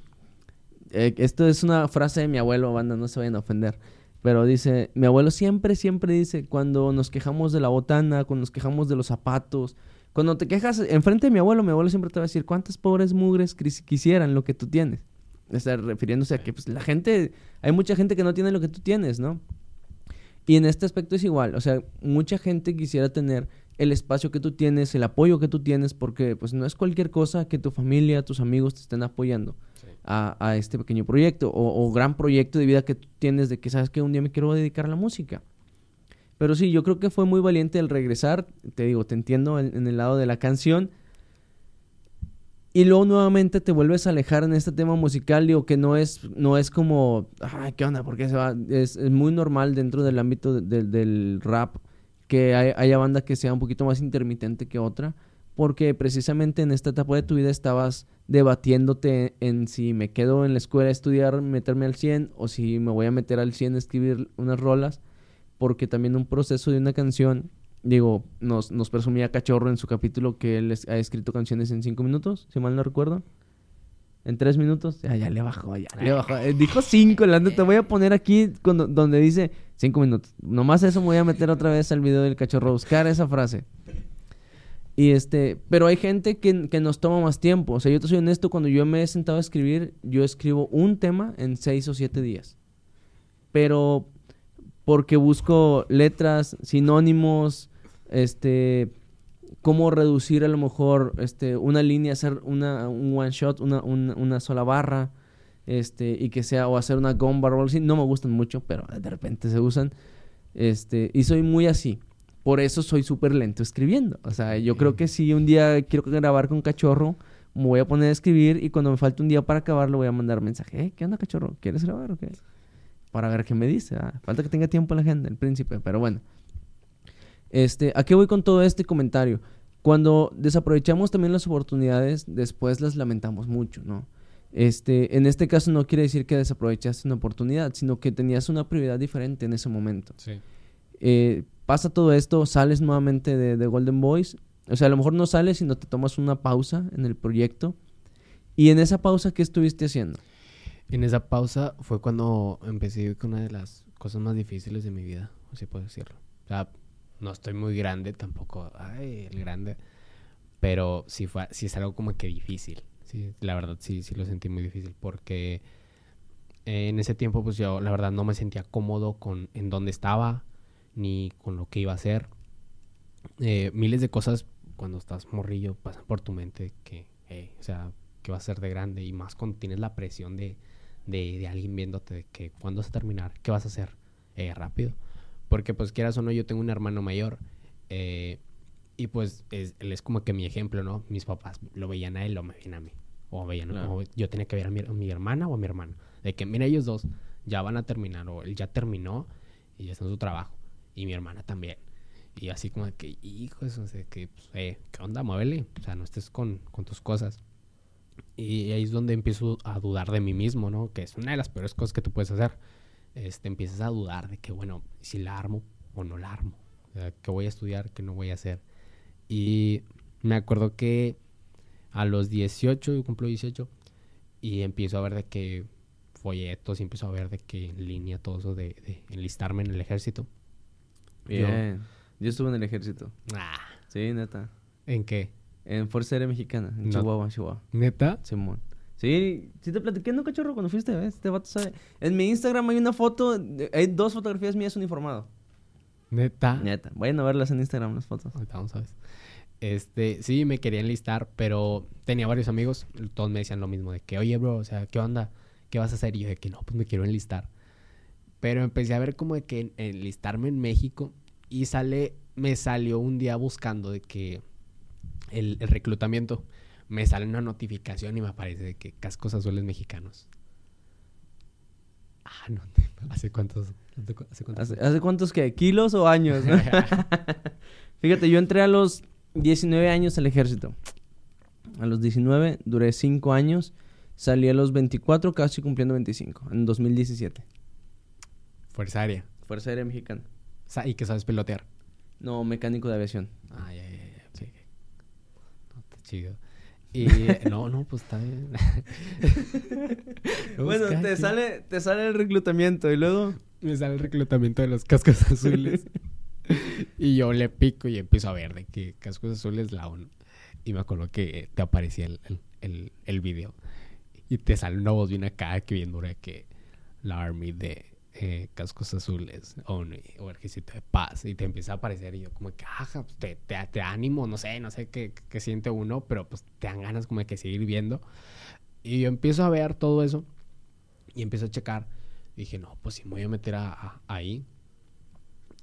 eh, esto es una frase de mi abuelo, banda, no se vayan a ofender. Pero dice, mi abuelo siempre, siempre dice, cuando nos quejamos de la botana, cuando nos quejamos de los zapatos, cuando te quejas enfrente de mi abuelo, mi abuelo siempre te va a decir, ¿cuántas pobres mugres quis- quisieran lo que tú tienes? Está refiriéndose a que pues, la gente, hay mucha gente que no tiene lo que tú tienes, ¿no? Y en este aspecto es igual, o sea, mucha gente quisiera tener el espacio que tú tienes, el apoyo que tú tienes, porque pues no es cualquier cosa que tu familia, tus amigos te estén apoyando a, a este pequeño proyecto o, o gran proyecto de vida que tú tienes de que sabes que un día me quiero dedicar a la música. Pero sí, yo creo que fue muy valiente el regresar, te digo, te entiendo en, el lado de la canción. Y luego nuevamente te vuelves a alejar en este tema musical, digo que no es, no es como, ay, ¿qué onda? ¿Por qué se va? Es, muy normal dentro del ámbito de- de- del rap que hay- haya banda que sea un poquito más intermitente que otra, porque precisamente en esta etapa de tu vida estabas debatiéndote en si me quedo en la escuela a estudiar, meterme al 100, o si me voy a meter al 100 a escribir unas rolas, porque también un proceso de una canción, digo, nos, nos presumía Cachorro en su capítulo que él es- ha escrito canciones en 5 minutos, si mal no recuerdo. En 3 minutos, ya, ya le bajó, ya le bajó. Eh, dijo 5, la neta, te voy a poner aquí cuando, donde dice 5 minutos. Nomás eso me voy a meter otra vez al video del cachorro, buscar esa frase. Y este, pero hay gente que, que nos toma más tiempo. O sea, yo te soy honesto, cuando yo me he sentado a escribir, yo escribo un tema en 6 o 7 días. Pero porque busco letras, sinónimos, este, cómo reducir a lo mejor este, una línea, hacer una, un one shot, una, un- una sola barra, este, y que sea, o hacer una o algo así. No me gustan mucho, pero de repente se usan. Este, y soy muy así. Por eso soy súper lento escribiendo. O sea, yo creo que si un día quiero grabar con cachorro, me voy a poner a escribir y cuando me falte un día para acabar, le voy a mandar mensaje. "Eh, ¿Qué onda, cachorro? ¿Quieres grabar o qué? Para ver qué me dice. ah. Falta que tenga tiempo la agenda, el príncipe, pero bueno. Este, ¿a qué voy con todo este comentario? Cuando desaprovechamos también las oportunidades, después las lamentamos mucho, ¿no? Este, en este caso no quiere decir que desaprovechaste una oportunidad, sino que tenías una prioridad diferente en ese momento. Sí. Eh, pasa todo esto, sales nuevamente de, de Golden Boys. O sea, a lo mejor no sales, sino te tomas una pausa en el proyecto. Y en esa pausa, ¿qué estuviste haciendo? En esa pausa fue cuando empecé con una de las cosas más difíciles de mi vida, así puedo decirlo. O sea, no estoy muy grande tampoco, ay, el grande, pero sí, fue, sí es algo como que difícil. Sí, la verdad sí, sí lo sentí muy difícil porque en ese tiempo pues yo la verdad no me sentía cómodo con en dónde estaba ni con lo que iba a hacer. Eh, miles de cosas cuando estás morrillo pasan por tu mente que, eh, o sea, que va a ser de grande y más cuando tienes la presión de, de, de alguien viéndote de que cuándo vas a terminar, qué vas a hacer eh, rápido. Porque pues quieras o no, yo tengo un hermano mayor eh, y pues es, él es como que mi ejemplo, ¿no? Mis papás lo veían a él o me veían a mí. O veían, Claro. o yo tenía que ver a mi, a mi hermana o a mi hermano. De que, mira, ellos dos ya van a terminar o él ya terminó y ya está en su trabajo. Y mi hermana también. Y así como de que, hijo, eso, o sea, que, pues, eh, ¿qué onda? Muévele. O sea, no estés con, con tus cosas. Y ahí es donde empiezo a dudar de mí mismo, ¿no? Que es una de las peores cosas que tú puedes hacer. Este, empiezas a dudar de que, bueno, si la armo o no la armo. ¿qué voy a estudiar? ¿Qué no voy a hacer? Y me acuerdo que a los 18, yo cumplo 18, y empiezo a ver de que folletos, y empiezo a ver de que en línea todo eso de, de enlistarme en el ejército. Yo- Bien. Yo, estuve en el ejército. Ah, Sí, neta. ¿En qué? En Fuerza Aérea Mexicana, en No. Chihuahua, Chihuahua. ¿Neta? Simón. Sí, sí te platiqué, ¿no, cachorro? Cuando fuiste, ¿ves? Este vato sabe. En mi Instagram hay una foto, hay dos fotografías mías uniformado. ¿Neta? Neta. Vayan a verlas en Instagram, las fotos. Ahorita vamos a ver. Este, sí, me querían listar, pero tenía varios amigos, todos me decían lo mismo, de que, oye, bro, o sea, ¿qué onda? ¿Qué vas a hacer? Y yo de que no, pues me quiero enlistar. Pero empecé a ver como de que en- enlistarme en México y sale, me salió un día buscando de que el, el reclutamiento, me sale una notificación y me aparece de que cascos azules mexicanos. Ah, no, <laughs> ¿hace cuántos? ¿Hace cuántos? ¿Hace, hace cuántos qué? ¿Kilos o años? no? <laughs> <laughs> Fíjate, yo entré a los 19 años al ejército. A los 19 duré 5 años. Salí a los 24, casi cumpliendo 25, en 2017. Fuerza aérea. Fuerza Aérea Mexicana. Y que sabes pilotear. No, mecánico de aviación. Ah, ya, ya, ya. ok, ok. No, está chido. Y <laughs> no, no, pues está bien. No, <laughs> bueno, te sale, te sale el reclutamiento y luego... Me sale el reclutamiento de los cascos <laughs> azules. y yo le pico y empiezo a ver de que cascos azules la ONU. Y me acuerdo que te aparecía el, el, el, el video. Y te sale una voz bien acá que bien dura que la Army de eh, cascos azules o ejército de paz. Y te empieza a aparecer y yo como que, ajá, pues te, te, te ánimo, no sé, no sé qué, qué siente uno, pero pues te dan ganas como de que seguir viendo. Y yo empiezo a ver todo eso y empiezo a checar. Dije, no, pues sí, me voy a meter a- a- ahí.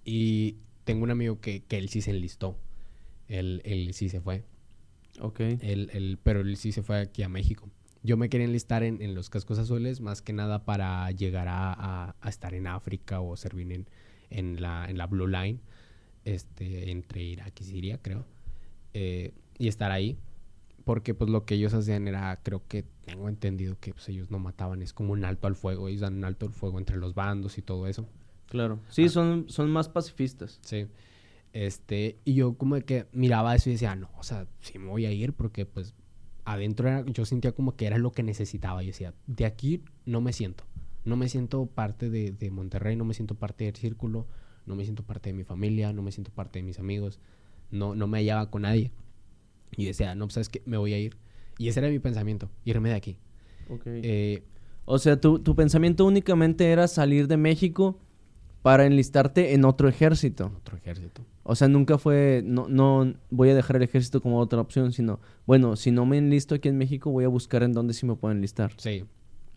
Y tengo un amigo que, que él sí se enlistó. Él, él sí se fue. Ok. Él, él- pero él sí se fue aquí a México. Yo me quería enlistar en, en los cascos azules, más que nada para llegar a, a- a estar en África o servir en, en, la, en la Blue Line. este, entre Irak y Siria, creo, eh, y estar ahí, porque pues lo que ellos hacían era, creo que tengo entendido que pues, ellos no mataban, es como un alto al fuego, ellos dan un alto al fuego entre los bandos y todo eso. Claro. Sí, Ah. son, son más pacifistas. Sí. Este, y yo como que miraba eso y decía, no, o sea, sí me voy a ir porque pues adentro era- yo sentía como que era lo que necesitaba. Yo decía, de aquí no me siento. No me siento parte de, de Monterrey, no me siento parte del círculo, no me siento parte de mi familia, no me siento parte de mis amigos, no, no me hallaba con nadie. Y decía, no, pues sabes que me voy a ir. Y ese era mi pensamiento, irme de aquí. Eh, O sea, tu, tu pensamiento únicamente era salir de México para enlistarte en otro ejército. otro ejército. O sea, nunca fue, no, no voy a dejar el ejército como otra opción, sino, bueno, si no me enlisto aquí en México, voy a buscar en dónde sí me puedo enlistar. Sí,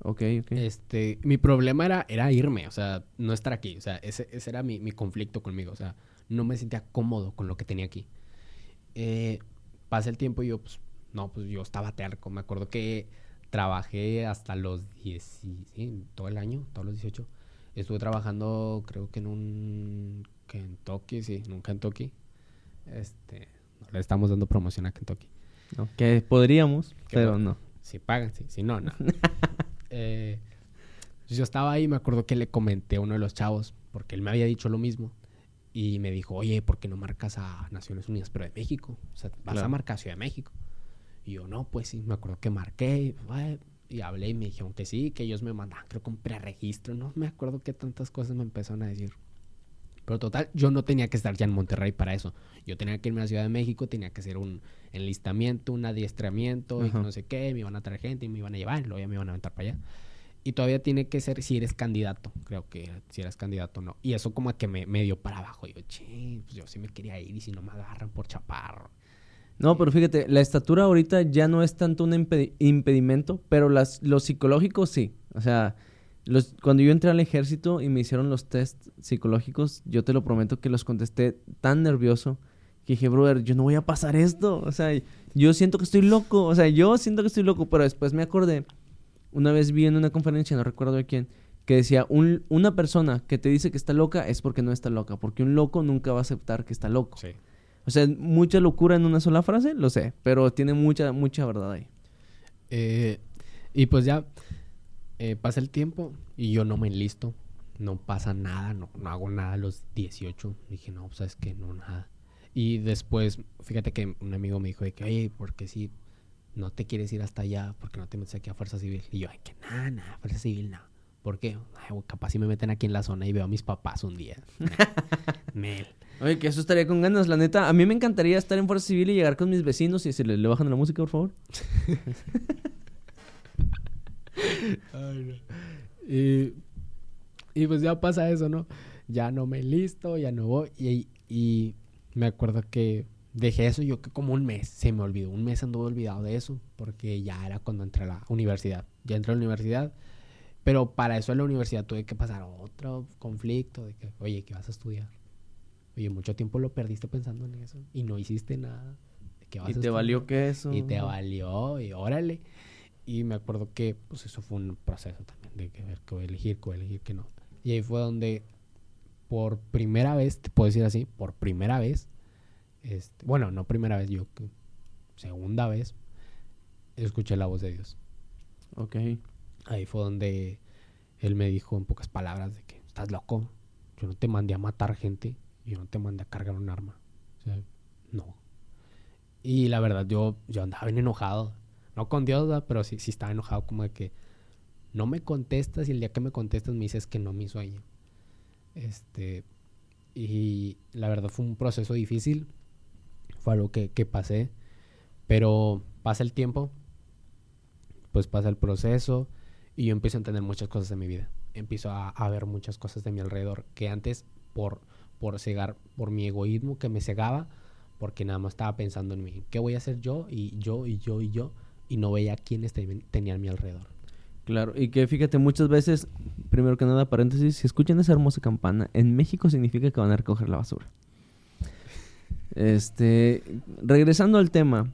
Ok, ok. Este, mi problema era, era irme, o sea, no estar aquí. O sea, ese, ese era mi, mi conflicto conmigo. O sea, no me sentía cómodo con lo que tenía aquí. Eh, pasa el tiempo y yo, pues, no, pues yo estaba terco. Me acuerdo que trabajé hasta los 10, sí, todo el año, todos los 18. Estuve trabajando, creo que en un Kentucky, sí, en un Kentucky. Este, no le estamos dando promoción a Kentucky. No, que podríamos, pero no. Si pagan, sí, si no, no. <laughs> Eh, yo estaba ahí y me acuerdo que le comenté a uno de los chavos, porque él me había dicho lo mismo. Y me dijo, oye, ¿por qué no marcas a Naciones Unidas, pero de México? O sea, vas a marcar a Ciudad de México. Y yo, no, pues sí, me acuerdo que marqué y, y hablé y me dijeron que sí, que ellos me mandaban, creo que un preregistro. No me acuerdo qué tantas cosas me empezaron a decir. Pero total, yo no tenía que estar ya en Monterrey para eso. Yo tenía que irme a la Ciudad de México, tenía que hacer un enlistamiento, un adiestramiento y no sé qué, me iban a traer gente y me iban a llevar, y luego ya me iban a aventar para allá. Y todavía tiene que ser si eres candidato, creo que si eres candidato o no. Y eso como que me, me dio para abajo. Yo, che, pues yo sí me quería ir y si no me agarran por chaparro. No, pero fíjate, la estatura ahorita ya no es tanto un impedi- impedimento, pero las, lo psicológico sí. O sea, los, cuando yo entré al ejército y me hicieron los test psicológicos, yo te lo prometo que los contesté tan nervioso que dije, brother, yo no voy a pasar esto. O sea, yo siento que estoy loco. O sea, yo siento que estoy loco, pero después me acordé, una vez vi en una conferencia, no recuerdo de quién, que decía, un, una persona que te dice que está loca es porque no está loca, porque un loco nunca va a aceptar que está loco. Sí. O sea, mucha locura en una sola frase, lo sé, pero tiene mucha, mucha verdad ahí. Eh, y pues ya eh, pasa el tiempo y yo no me enlisto. No pasa nada, no, no hago nada a los 18. Dije, no, pues, sabes que no, nada. Y después, fíjate que un amigo me dijo de que, oye, porque si no te quieres ir hasta allá, porque no te metes aquí a Fuerza Civil? Y yo, ay, que nada, nada, Fuerza Civil, no. ¿Por qué? Ay, capaz si me meten aquí en la zona y veo a mis papás un día. <laughs> Nel. Oye, que eso estaría con ganas, la neta. A mí me encantaría estar en Fuerza Civil y llegar con mis vecinos y decirle, ¿le bajan la música, por favor? Y, y pues ya pasa eso, ¿no? Ya no me listo, ya no voy. Y, y me acuerdo que dejé eso yo que como un mes se me olvidó. Un mes anduve olvidado de eso porque ya era cuando entré a la universidad. Ya entré a la universidad. Pero para eso en la universidad tuve que pasar otro conflicto de que, oye, ¿qué vas a estudiar? Oye, mucho tiempo lo perdiste pensando en eso y no hiciste nada. ¿De qué vas Y a te estudiar? valió que eso. Y te valió, y órale. Y me acuerdo que, pues, eso fue un proceso también de que ver qué voy a elegir, qué voy a elegir, qué no. Y ahí fue donde, por primera vez, te puedo decir así, por primera vez, este, bueno, no primera vez, yo, segunda vez, escuché la voz de Dios. Ok. Ahí fue donde él me dijo en pocas palabras de que estás loco. Yo no te mandé a matar gente. Yo no te mandé a cargar un arma. No. Y la verdad, yo, yo andaba bien enojado. No con Dios, pero sí, sí estaba enojado como de que no me contestas y el día que me contestas me dices que no mi sueño. Este, y la verdad fue un proceso difícil. Fue algo que, que pasé. Pero pasa el tiempo, pues pasa el proceso y yo empiezo a entender muchas cosas de mi vida. Empiezo a, ver muchas cosas de mi alrededor que antes por, por cegar, por mi egoísmo que me cegaba, porque nada más estaba pensando en mí. ¿Qué voy a hacer yo? Y yo, y yo, y yo. Y no veía quiénes te- tenía a mi alrededor. Claro, y que fíjate, muchas veces, primero que nada, paréntesis, si escuchan esa hermosa campana, en México significa que van a recoger la basura. Este, regresando al tema,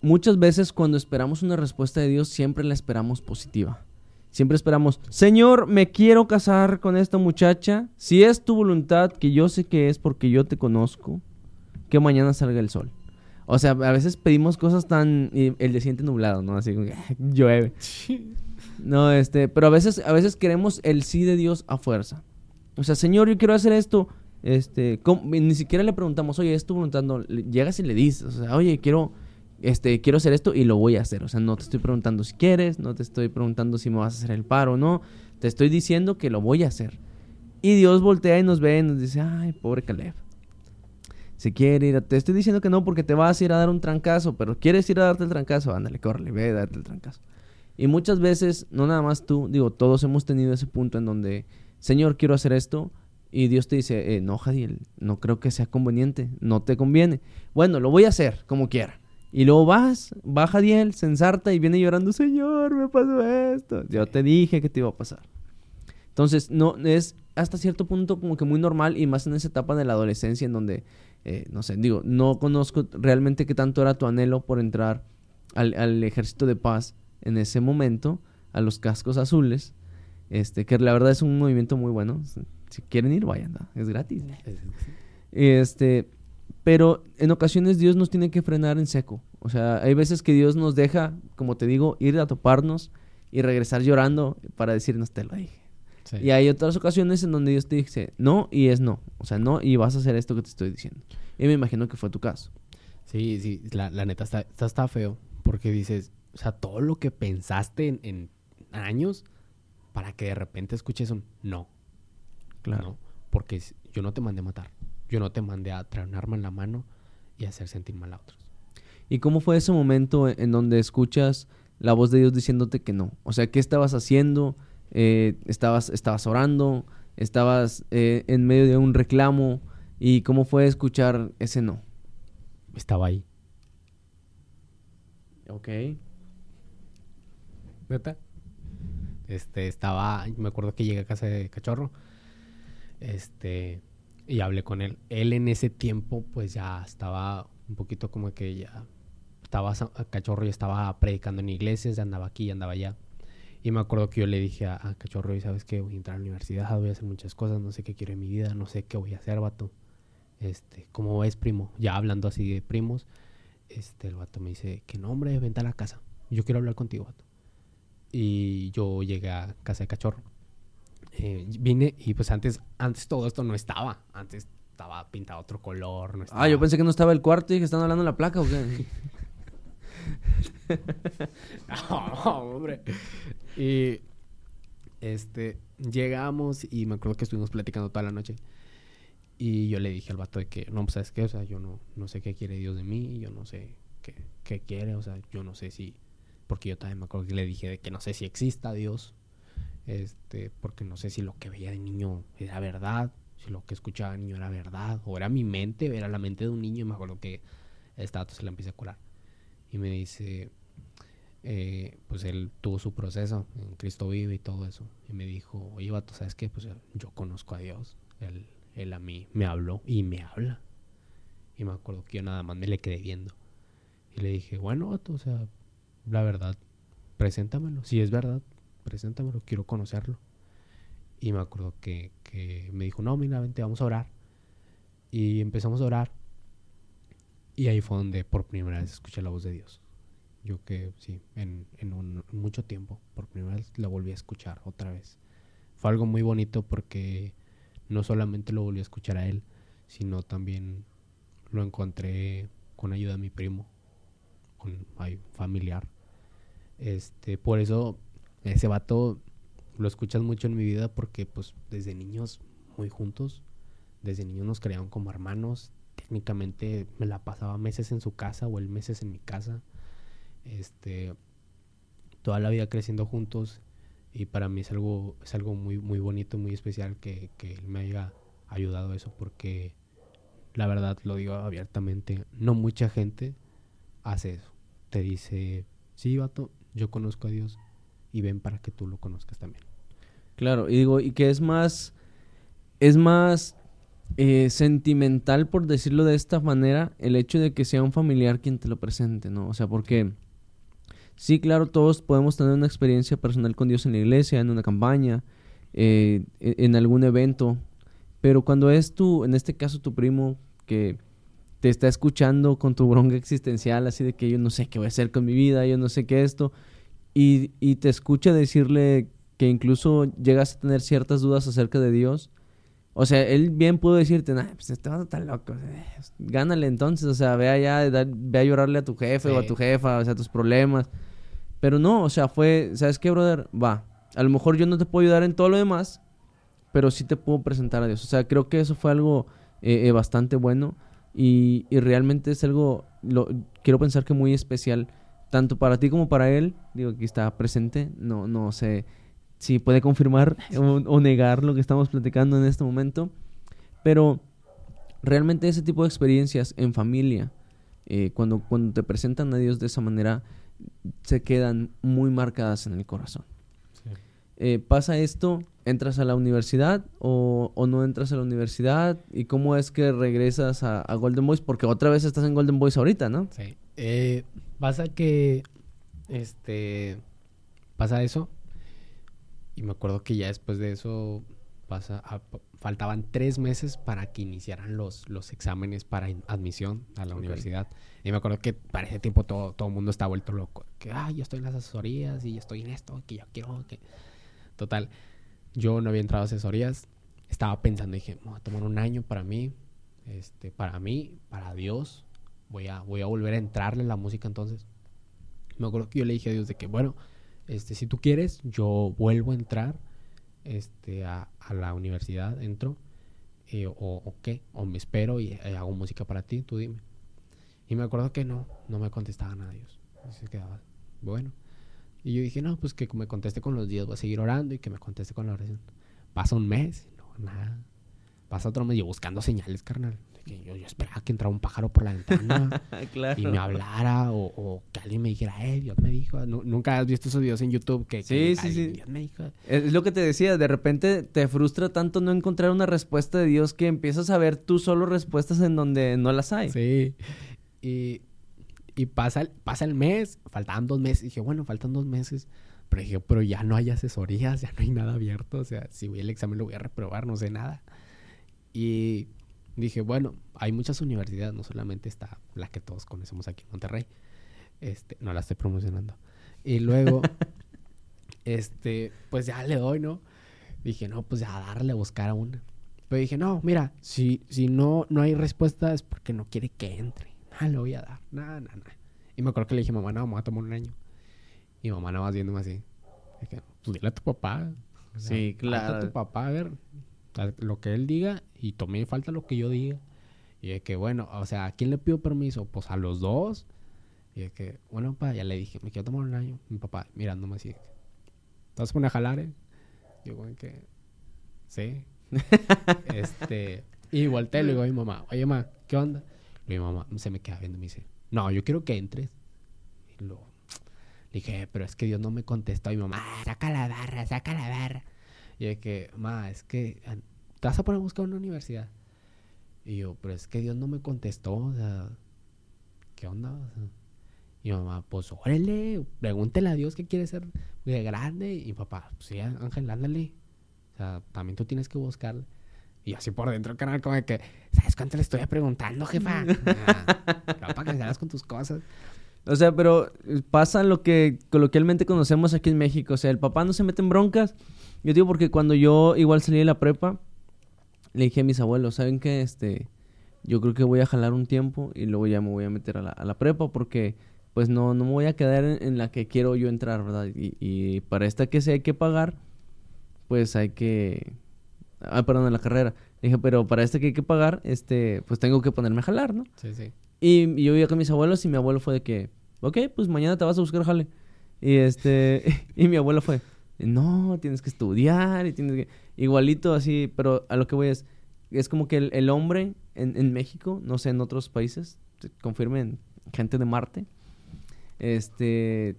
muchas veces cuando esperamos una respuesta de Dios, siempre la esperamos positiva. Siempre esperamos, Señor, me quiero casar con esta muchacha. Si es tu voluntad, que yo sé que es porque yo te conozco, que mañana salga el sol. O sea, a veces pedimos cosas tan... el día siguiente nublado, ¿no? Así como que llueve. <laughs> No, este... Pero a veces, a veces queremos el sí de Dios a fuerza. O sea, Señor, yo quiero hacer esto. Este... ¿cómo? Ni siquiera le preguntamos, oye, ¿es tu voluntad? No, le- llegas y le dices, o sea, oye, quiero... Este, quiero hacer esto y lo voy a hacer. O sea, no te estoy preguntando si quieres, no te estoy preguntando si me vas a hacer el paro o no. Te estoy diciendo que lo voy a hacer. Y Dios voltea y nos ve y nos dice, ay, pobre Caleb. Se quiere ir a... Te estoy diciendo que no porque te vas a ir a dar un trancazo, pero quieres ir a darte el trancazo, ándale, córrele, ve a darte el trancazo. Y muchas veces, no nada más tú, digo, todos hemos tenido ese punto en donde, Señor, quiero hacer esto, y Dios te dice, eh, no, Jadiel, no creo que sea conveniente, no te conviene. Bueno, lo voy a hacer, como quiera. Y luego vas, va Jadiel, se ensarta y viene llorando, Señor, me pasó esto. Yo te dije que te iba a pasar. Entonces, no, es hasta cierto punto como que muy normal y más en esa etapa de la adolescencia en donde, eh, no sé, digo, no conozco realmente qué tanto era tu anhelo por entrar al, al ejército de paz en ese momento, a los cascos azules, este, que la verdad es un movimiento muy bueno. Si quieren ir, vayan, ¿no? es gratis. Este, pero en ocasiones Dios nos tiene que frenar en seco. O sea, hay veces que Dios nos deja, como te digo, ir a toparnos y regresar llorando para decirnos te lo dije. Sí. Y hay otras ocasiones en donde Dios te dice no y es no. O sea, no y vas a hacer esto que te estoy diciendo. Y me imagino que fue tu caso. Sí, sí, la, la neta está, está, está feo. Porque dices, o sea, todo lo que pensaste en, en años para que de repente escuches un no. No, porque yo no te mandé a matar. Yo no te mandé a traer un arma en la mano y hacer sentir mal a otros. ¿Y cómo fue ese momento en- en donde escuchas la voz de Dios diciéndote que no? O sea, ¿qué estabas haciendo? Eh, estabas, ¿Estabas orando? ¿Estabas eh, en medio de un reclamo? ¿Y cómo fue escuchar ese no? Estaba ahí. Ok. ¿Neta? Este, estaba, me acuerdo que llegué a casa de Cachorro, este, y hablé con él. Él en ese tiempo, pues ya estaba un poquito como que ya estaba, Cachorro ya estaba predicando en iglesias, andaba aquí, andaba allá. Y me acuerdo que yo le dije a, a Cachorro, y sabes que voy a entrar a la universidad, voy a hacer muchas cosas, no sé qué quiero en mi vida, no sé qué voy a hacer, vato. Este, ¿cómo ves, primo? Ya hablando así de primos, este, el vato me dice, que no, hombre, vente a la casa. Yo quiero hablar contigo, vato. Y yo llegué a casa de cachorro. Eh, vine y pues antes, antes todo esto no estaba. Antes estaba pintado otro color. No estaba... Ah, yo pensé que no estaba el cuarto y que están hablando de la placa o qué. <laughs> No, hombre. Y este, llegamos y me acuerdo que estuvimos platicando toda la noche. Y yo le dije al vato de que, no, pues, ¿sabes qué? O sea, yo no, no sé qué quiere Dios de mí, yo no sé qué, qué quiere, o sea, yo no sé si... Porque yo también me acuerdo que le dije de que no sé si exista Dios, este, porque no sé si lo que veía de niño era verdad, si lo que escuchaba de niño era verdad, o era mi mente, era la mente de un niño, y me acuerdo que vato se la empieza a curar. Y me dice, eh, pues él tuvo su proceso en Cristo vive y todo eso. Y me dijo, oye, vato, ¿sabes qué? Pues yo conozco a Dios. Él, él a mí me habló y me habla. Y me acuerdo que yo nada más me le quedé viendo. Y le dije, bueno, vato, o sea, la verdad, preséntamelo. Si es verdad, preséntamelo, quiero conocerlo. Y me acuerdo que, que me dijo, no, mira, vente, vamos a orar. Y empezamos a orar. Y ahí fue donde por primera vez escuché la voz de Dios. Yo que sí, en, en un- mucho tiempo, por primera vez la volví a escuchar otra vez. Fue algo muy bonito porque no solamente lo volví a escuchar a él, sino también lo encontré con ayuda de mi primo, con ay, familiar. Este, por eso ese vato lo escuchas mucho en mi vida porque pues desde niños muy juntos, desde niños nos crearon como hermanos. Técnicamente me la pasaba meses en su casa o él meses en mi casa. Este, toda la vida creciendo juntos y para mí es algo es algo muy muy bonito, muy especial que, que él me haya ayudado eso porque la verdad lo digo abiertamente, no mucha gente hace eso. Te dice, "Sí, vato, yo conozco a Dios y ven para que tú lo conozcas también." Claro, y digo, y que es más, es más eh, sentimental, por decirlo de esta manera, el hecho de que sea un familiar quien te lo presente, ¿no? O sea, porque Sí, claro, todos podemos tener una experiencia personal con Dios en la iglesia, en una campaña, eh, e, en algún evento, pero cuando es tu, en este caso tu primo, que te está escuchando con tu bronca existencial, así de que yo no sé qué voy a hacer con mi vida, yo no sé qué esto, y, y te escucha decirle que incluso llegas a tener ciertas dudas acerca de Dios, o sea, él bien pudo decirte, nah, pues este vato está loco, gánale entonces, o sea, ve allá, ve a llorarle a tu jefe o a tu jefa, o sea, tus problemas. Pero no, o sea, fue, ¿sabes qué, brother? Va, a lo mejor yo no te puedo ayudar en todo lo demás, pero sí te puedo presentar a Dios. O sea, creo que eso fue algo eh, eh, bastante bueno y, y, realmente es algo, lo, quiero pensar que muy especial, tanto para ti como para él. Digo, aquí está presente, no, no sé si puede confirmar <laughs> o, negar lo que estamos platicando en este momento. Pero realmente ese tipo de experiencias en familia, eh, cuando, cuando te presentan a Dios de esa manera, se quedan muy marcadas en el corazón. Eh, pasa esto, entras a la universidad o, no entras a la universidad y cómo es que regresas a, Golden Boys porque otra vez estás en Golden Boys ahorita, ¿no? Sí. Eh, pasa que, este, pasa eso y me acuerdo que ya después de eso pasa, faltaban tres meses para que iniciaran los, los exámenes para admisión a la universidad. Y me acuerdo que para ese tiempo todo, todo el mundo estaba vuelto loco. Que, ay, yo estoy en las asesorías y estoy en esto, que yo quiero que... Total, yo no había entrado a asesorías. Estaba pensando, dije, voy a tomar un año para mí, este, para mí, para Dios. Voy a, voy a volver a entrarle en la música entonces. Me acuerdo que yo le dije a Dios de que, bueno, este, si tú quieres, yo vuelvo a entrar este, a, la universidad, entro, eh, o, qué, o me espero y, eh, hago música para ti, tú dime. Y me acuerdo que no, no me contestaban a Dios. Y se quedaba, bueno. Y yo dije, no, pues que me conteste con los días, voy a seguir orando y que me conteste con la oración. Pasa un mes, no, nada. Pasa otro mes, yo buscando señales, carnal que yo, esperaba que entrara un pájaro por la ventana <laughs> y me hablara o, que alguien me dijera, eh, Dios me dijo. Nunca has visto esos videos en YouTube que, sí, sí, sí. Dios me dijo. Es lo que te decía, de repente te frustra tanto no encontrar una respuesta de Dios que empiezas a ver tú solo respuestas en donde no las hay. Sí. Y, y pasa, pasa el mes, faltaban dos meses. Y dije, bueno, faltan dos meses. Pero dije, pero ya no hay asesorías, ya no hay nada abierto. O sea, si voy al examen lo voy a reprobar, no sé nada. Y dije, bueno, hay muchas universidades, no solamente está la que todos conocemos aquí en Monterrey. Este, no la estoy promocionando. Y luego, <laughs> este, pues ya le doy, ¿no? Dije, no, pues ya darle a buscar a una. Pero dije, no, mira, si, si no, no hay respuesta es porque no quiere que entre. Nada <laughs> le voy a dar. Nada, nada, nada. Y me acuerdo que le dije, mamá, no, vamos a tomar un año. Y mamá nada más viéndome así. Dije, pues dile a tu papá. Sí, claro. A tu papá, a ver, lo que él diga y tomé falta lo que yo diga. Y es que, bueno, o sea, ¿a quién le pido permiso? Pues a los dos. Y es que, bueno, papá, ya le dije, me quiero tomar un año. Mi papá mirándome así. ¿Te vas a jalar? Yo, güey, que, sí. <laughs> este, y volteé, le digo a mi mamá, oye, mamá, ¿qué onda? Y mi mamá se me queda viendo y me dice, no, yo quiero que entres. Y luego, le dije, pero es que Dios no me contestó. Y mi mamá, ah, saca la barra, saca la barra. Y de que, ma, es que te vas a poner a buscar una universidad. Y yo, pero es que Dios no me contestó, o sea, ¿qué onda? y mi mamá, pues órale, pregúntele a Dios qué quiere ser de grande. Y papá, pues sí, Ángel, ándale. O sea, también tú tienes que buscar. Y así por dentro, canal, como de que, ¿sabes cuánto le estoy preguntando, jefa? no, para que con tus cosas. O sea, pero pasa lo que coloquialmente conocemos aquí en México. O sea, el papá no se mete en broncas yo digo porque cuando yo igual salí de la prepa, le dije a mis abuelos, ¿saben qué? Este, yo creo que voy a jalar un tiempo y luego ya me voy a meter a la, a la prepa porque pues no, no me voy a quedar en, la que quiero yo entrar, ¿verdad? Y, y para esta que se hay que pagar, pues hay que... Ah, perdón, en la carrera. dije, pero para esta que hay que pagar, este, pues tengo que ponerme a jalar, ¿no? Sí, sí. Y, y yo iba con mis abuelos y mi abuelo fue de que, ok, pues mañana te vas a buscar jale. Y este, <laughs> y mi abuelo fue, no, tienes que estudiar y tienes que... Igualito así, pero a lo que voy es, es como que el, hombre en, en, México, no sé, en otros países, confirmen, gente de Marte, este,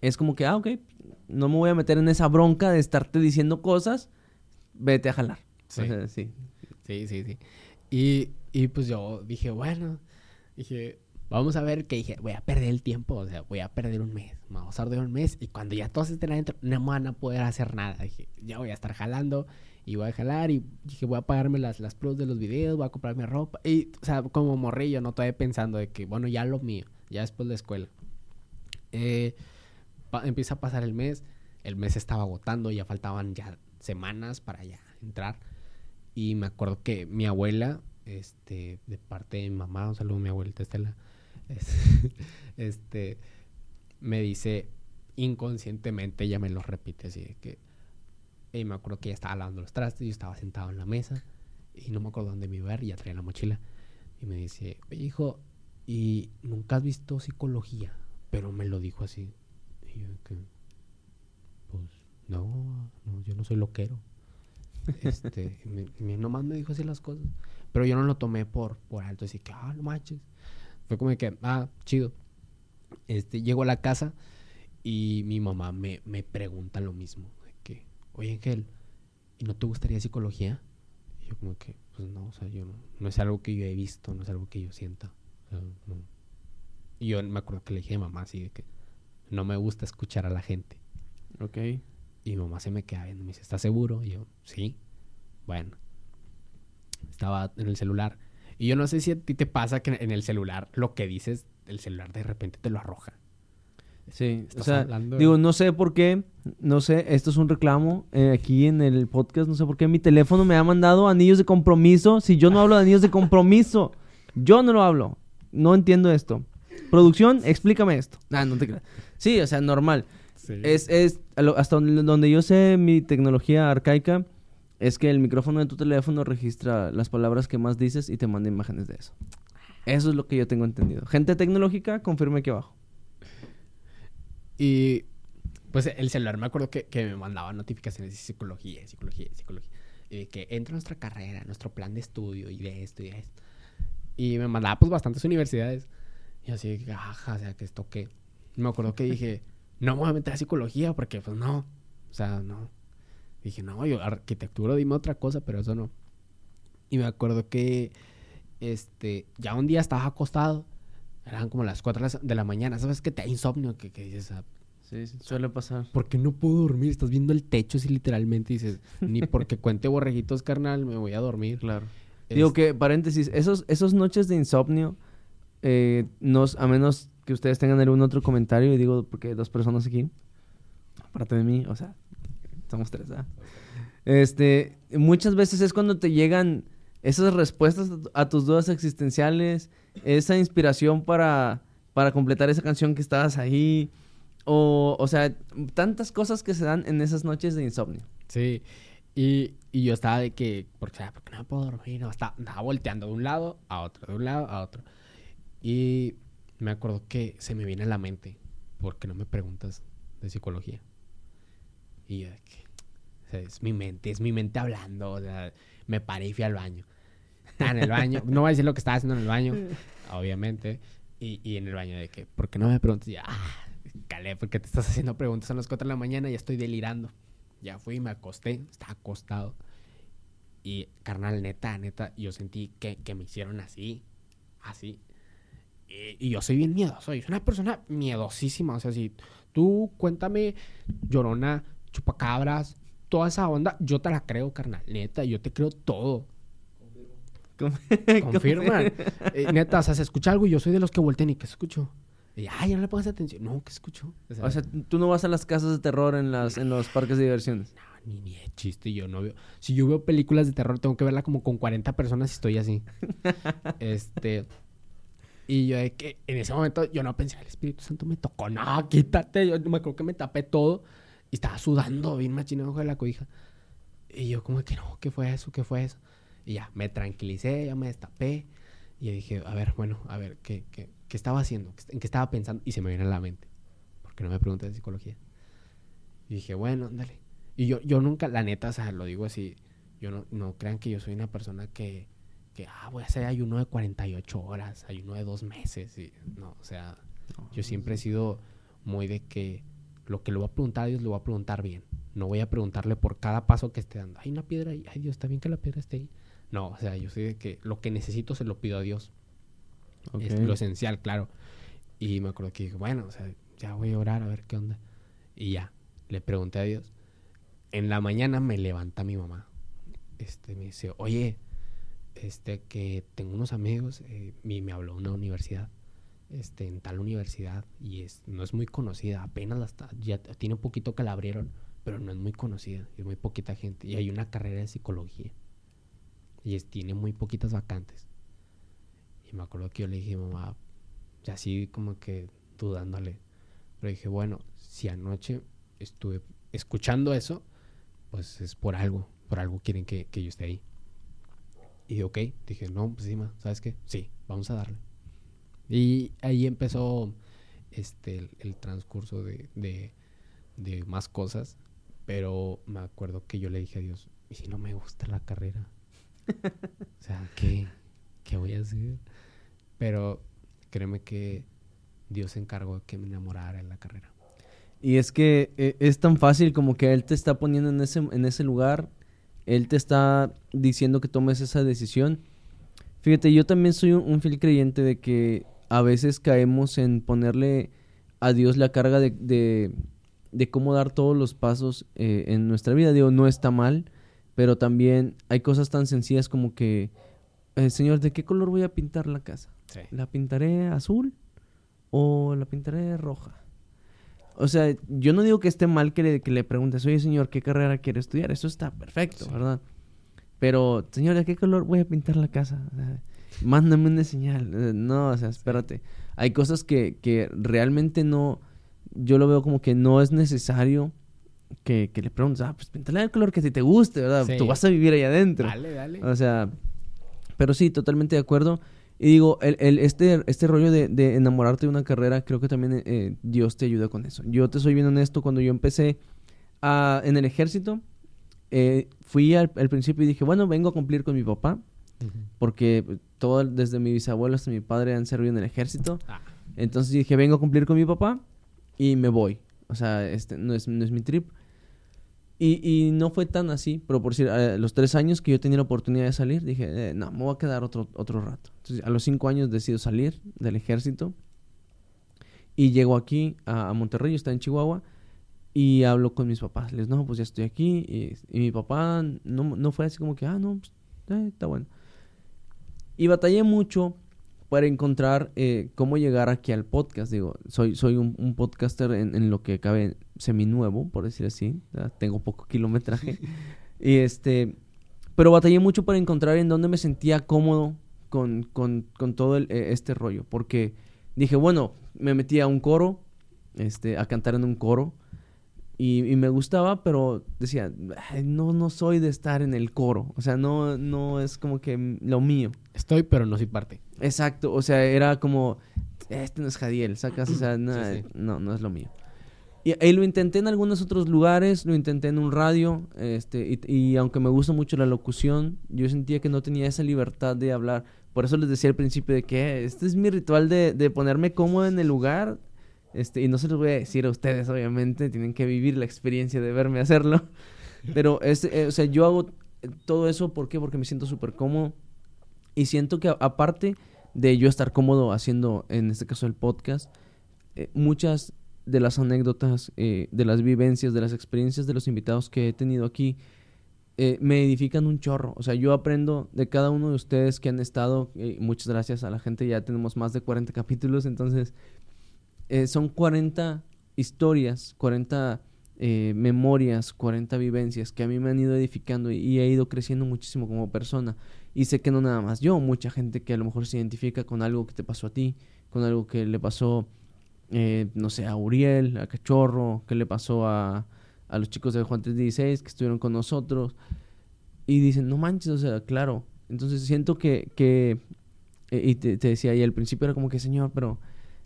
es como que, ah, ok, no me voy a meter en esa bronca de estarte diciendo cosas, vete a jalar. Sí, sí. sí, sí, Y, y pues yo dije, bueno, dije, vamos a ver que dije, voy a perder el tiempo, o sea, voy a perder un mes, vamos a de un mes y cuando ya todos estén adentro, no van a poder hacer nada. Dije, ya voy a estar jalando y voy a jalar y dije, voy a pagarme las, las pros de los videos, voy a comprarme ropa y, o sea, como morrillo, no todavía pensando de que, bueno, ya lo mío, ya después de la escuela. Eh, empieza a pasar el mes, el mes estaba agotando, ya faltaban ya semanas para ya entrar. Y me acuerdo que mi abuela, este, de parte de mi mamá, un saludo a mi abuelita Estela, <laughs> este, me dice inconscientemente, ella me lo repite así que, y me acuerdo que ella estaba lavando los trastes, yo estaba sentado en la mesa y no me acuerdo dónde me iba a ver, ya traía la mochila y me dice, oye hijo, ¿y nunca has visto psicología? Pero me lo dijo así. Y yo que, pues, no, no, yo no soy loquero. este, <laughs> mi, nomás me dijo así las cosas. Pero yo no lo tomé por, por alto, así que, ah, no manches. Fue como que, ah, chido. Este, llego a la casa y mi mamá me, me pregunta lo mismo. De que, oye, Ángel, ¿y no te gustaría psicología? Y yo como que, pues no, o sea, yo no, no es algo que yo he visto, no es algo que yo sienta. Y yo me acuerdo que le dije a mamá así de que no me gusta escuchar a la gente. Ok. Y mi mamá se me queda viendo, me dice, ¿estás seguro? Y yo, sí. Bueno. Estaba en el celular. Y yo no sé si a ti te pasa que en el celular lo que dices, el celular de repente te lo arroja. Sí, o sea, digo, no sé por qué, no sé, esto es un reclamo eh, aquí en el podcast, no sé por qué mi teléfono me ha mandado anillos de compromiso si yo no hablo de anillos de compromiso. <laughs> Yo no lo hablo. No entiendo esto. Producción, explícame esto. Ah, no te creas. Sí, o sea, normal. Es, es, hasta donde, yo sé mi tecnología arcaica, es que el micrófono de tu teléfono registra las palabras que más dices y te manda imágenes de eso. Eso es lo que yo tengo entendido. Gente tecnológica, confirme aquí abajo. Y pues el celular me acuerdo que, que me mandaba notificaciones de psicología, psicología, psicología. Y que entra nuestra carrera, nuestro plan de estudio y de esto y de esto. Y me mandaba pues bastantes universidades. Y así, ajá, o sea, que esto qué. Me acuerdo que dije, no me voy a meter a psicología porque, pues no. O sea, no. Dije, no, yo arquitectura, dime otra cosa, pero eso no. Y me acuerdo que, este, ya un día estaba acostado. Eran como las 4 de la mañana. ¿Sabes que te da insomnio? Que, que dices, ah, Sí, sí, suele pasar. Porque no puedo dormir, estás viendo el techo así literalmente dices, <laughs> ni porque cuente borreguitos, carnal, me voy a dormir. Claro. Digo que, paréntesis, esos, esos noches de insomnio eh, nos, a menos que ustedes tengan algún otro comentario, y digo porque hay dos personas aquí, aparte de mí, o sea, somos tres, ¿ah? Este, muchas veces es cuando te llegan esas respuestas a tus dudas existenciales, esa inspiración para, para completar esa canción que estabas ahí, o, o sea, tantas cosas que se dan en esas noches de insomnio. Sí, y, y yo estaba de que, porque, porque no puedo dormir, no, estaba, estaba volteando de un lado a otro, de un lado a otro. Y me acuerdo que se me viene a la mente, porque no me preguntas de psicología? Y yo, es mi mente, es mi mente hablando, o sea, me paré y fui al baño. Estaba en el baño, no voy a decir lo que estaba haciendo en el baño, <laughs> obviamente, y, y en el baño de que, ¿por qué no me preguntas? Y ya, ah, calé, porque te estás haciendo preguntas a las 4 de la mañana y ya estoy delirando. Ya fui, me acosté, estaba acostado. Y, carnal, neta, neta, yo sentí que, que me hicieron así, así. Y, yo soy bien miedoso, soy una persona miedosísima. O sea, si tú cuéntame llorona, chupacabras, toda esa onda, yo te la creo, carnal. Neta, yo te creo todo. <laughs> Confirma. Eh, neta, o sea, se escucha algo y yo soy de los que vuelten y que escucho. Y, ay, ya no le pongas atención. No, ¿qué escucho? O sea, tú no vas a las casas de terror en, las, en los parques de diversiones. No, ni, ni de chiste. Yo no veo. Si yo veo películas de terror, tengo que verla como con 40 personas y estoy así. <laughs> este. Y yo de que en ese momento yo no pensé, el Espíritu Santo me tocó, no, quítate. Yo me acuerdo que me tapé todo y estaba sudando bien machino debajo de la cobija. Y yo como que no, ¿qué fue eso? ¿Qué fue eso? Y ya, me tranquilicé, ya me destapé. Y dije, a ver, bueno, a ver, ¿qué, qué, qué estaba haciendo? ¿En qué estaba pensando? Y se me viene a la mente. Porque no me pregunté de psicología. Y dije, bueno, dale. Y yo, yo nunca, la neta, o sea, lo digo así, yo no, no crean que yo soy una persona que que, ah, voy a hacer ayuno de 48 horas, ayuno de dos meses. Y, no, o sea, yo siempre he sido muy de que lo que le voy a preguntar a Dios, le voy a preguntar bien. No voy a preguntarle por cada paso que esté dando. Hay una piedra ahí. Ay, Dios, está bien que la piedra esté ahí. No, o sea, yo sé de que lo que necesito se lo pido a Dios. Es lo esencial, claro. Y me acuerdo que dije, bueno, o sea, ya voy a orar a ver qué onda. Y ya, le pregunté a Dios. En la mañana me levanta mi mamá. Este, me dice, oye, este, que tengo unos amigos, eh, y me habló una universidad, este, en tal universidad, y es, no es muy conocida, apenas la ya tiene poquito que la abrieron, pero no es muy conocida, es muy poquita gente, y hay una carrera de psicología, y tiene muy poquitas vacantes. Y me acuerdo que yo le dije, mamá, y así como que dudándole, pero dije, bueno, si anoche estuve escuchando eso, pues es por algo, por algo quieren que, que yo esté ahí. Y ok, dije, no, pues sí, ma, ¿sabes qué? Sí, vamos a darle. Y ahí empezó este, el, transcurso de, de, más cosas, pero me acuerdo que yo le dije a Dios, ¿y si no me gusta la carrera? o sea, ¿qué, ¿qué voy a hacer? Pero créeme que Dios se encargó de que me enamorara en la carrera. Y es que eh, es tan fácil como que él te está poniendo en ese, en ese lugar, él te está diciendo que tomes esa decisión. Fíjate, yo también soy un fiel creyente de que a veces caemos en ponerle a Dios la carga de, de, de cómo dar todos los pasos eh, en nuestra vida. Digo, no está mal, pero también hay cosas tan sencillas como que, eh, Señor, ¿de qué color voy a pintar la casa? Sí. ¿La pintaré azul o la pintaré roja? O sea, yo no digo que esté mal que le, que le preguntes, oye señor, ¿qué carrera quiere estudiar? Eso está perfecto, Sí. ¿verdad? Pero, señor, ¿de qué color voy a pintar la casa? O sea, mándame una señal. Eh, No, o sea, espérate. Hay cosas que, que realmente no, yo lo veo como que no es necesario que, que le preguntes, ah, pues píntale el color que a ti te guste, ¿verdad? Sí. Tú vas a vivir ahí adentro. Dale, dale. O sea, pero sí, totalmente de acuerdo. Y digo, el, el- este, este rollo de, de enamorarte de una carrera, creo que también eh, Dios te ayuda con eso. Yo te soy bien honesto, cuando yo empecé a- en el ejército, eh, fui al, al principio y dije, bueno, vengo a cumplir con mi papá, Porque todo, desde mi bisabuelo hasta mi padre han servido en el ejército. Ah, Entonces dije, vengo a cumplir con mi papá y me voy. O sea, este no es, no es mi trip. Y, y no fue tan así, pero por decir, a los tres años que yo tenía la oportunidad de salir, dije, eh, no, me voy a quedar otro, otro rato. Entonces, a los cinco años decido salir del ejército y llego aquí a, a Monterrey, estaba en Chihuahua, y hablo con mis papás. Les no, pues ya estoy aquí. Y, y mi papá no, no fue así como que, ah, no, pues, eh, está bueno. Y batallé mucho para encontrar eh, cómo llegar aquí al podcast. Digo, soy, soy un, un podcaster en, en lo que cabe seminuevo, por decir así. ¿verdad? Tengo poco kilometraje. <laughs> y este, pero batallé mucho para encontrar en dónde me sentía cómodo con, con, con todo el- eh, este rollo. Porque dije, bueno, me metí a un coro, este, a cantar en un coro. Y, y me gustaba, pero decía, "Ay, no, no soy de estar en el coro. O sea, no, no es como que lo mío. estoy, pero no soy parte. Exacto, o sea, era como, este no es Jadiel, sacas, o sea, no, Sí, sí. no, no es lo mío. Y, y lo intenté en algunos otros lugares, lo intenté en un radio, este, y, y aunque me gusta mucho la locución, yo sentía que no tenía esa libertad de hablar. Por eso les decía al principio de que este es mi ritual de, de ponerme cómodo en el lugar, este, y no se los voy a decir a ustedes, obviamente, tienen que vivir la experiencia de verme hacerlo. <laughs> Pero, es, eh, o sea, yo hago todo eso, ¿por qué? Porque me siento súper cómodo. Y siento que aparte de yo estar cómodo haciendo, en este caso, el podcast, eh, muchas de las anécdotas, eh, de las vivencias, de las experiencias de los invitados que he tenido aquí, eh, me edifican un chorro. O sea, yo aprendo de cada uno de ustedes que han estado. eh, muchas gracias a la gente, ya tenemos más de 40 capítulos, entonces eh, son 40 historias, 40 eh, memorias, 40 vivencias que a mí me han ido edificando y, he ido creciendo muchísimo como persona. Y sé que no nada más yo, mucha gente que a lo mejor se identifica con algo que te pasó a ti, con algo que le pasó, eh, no sé, a Uriel, a Cachorro, que le pasó a, a los chicos de Juan 316 que estuvieron con nosotros. Y dicen, no manches, o sea, claro. Entonces siento que, que y te, te decía, y al principio era como que, señor, pero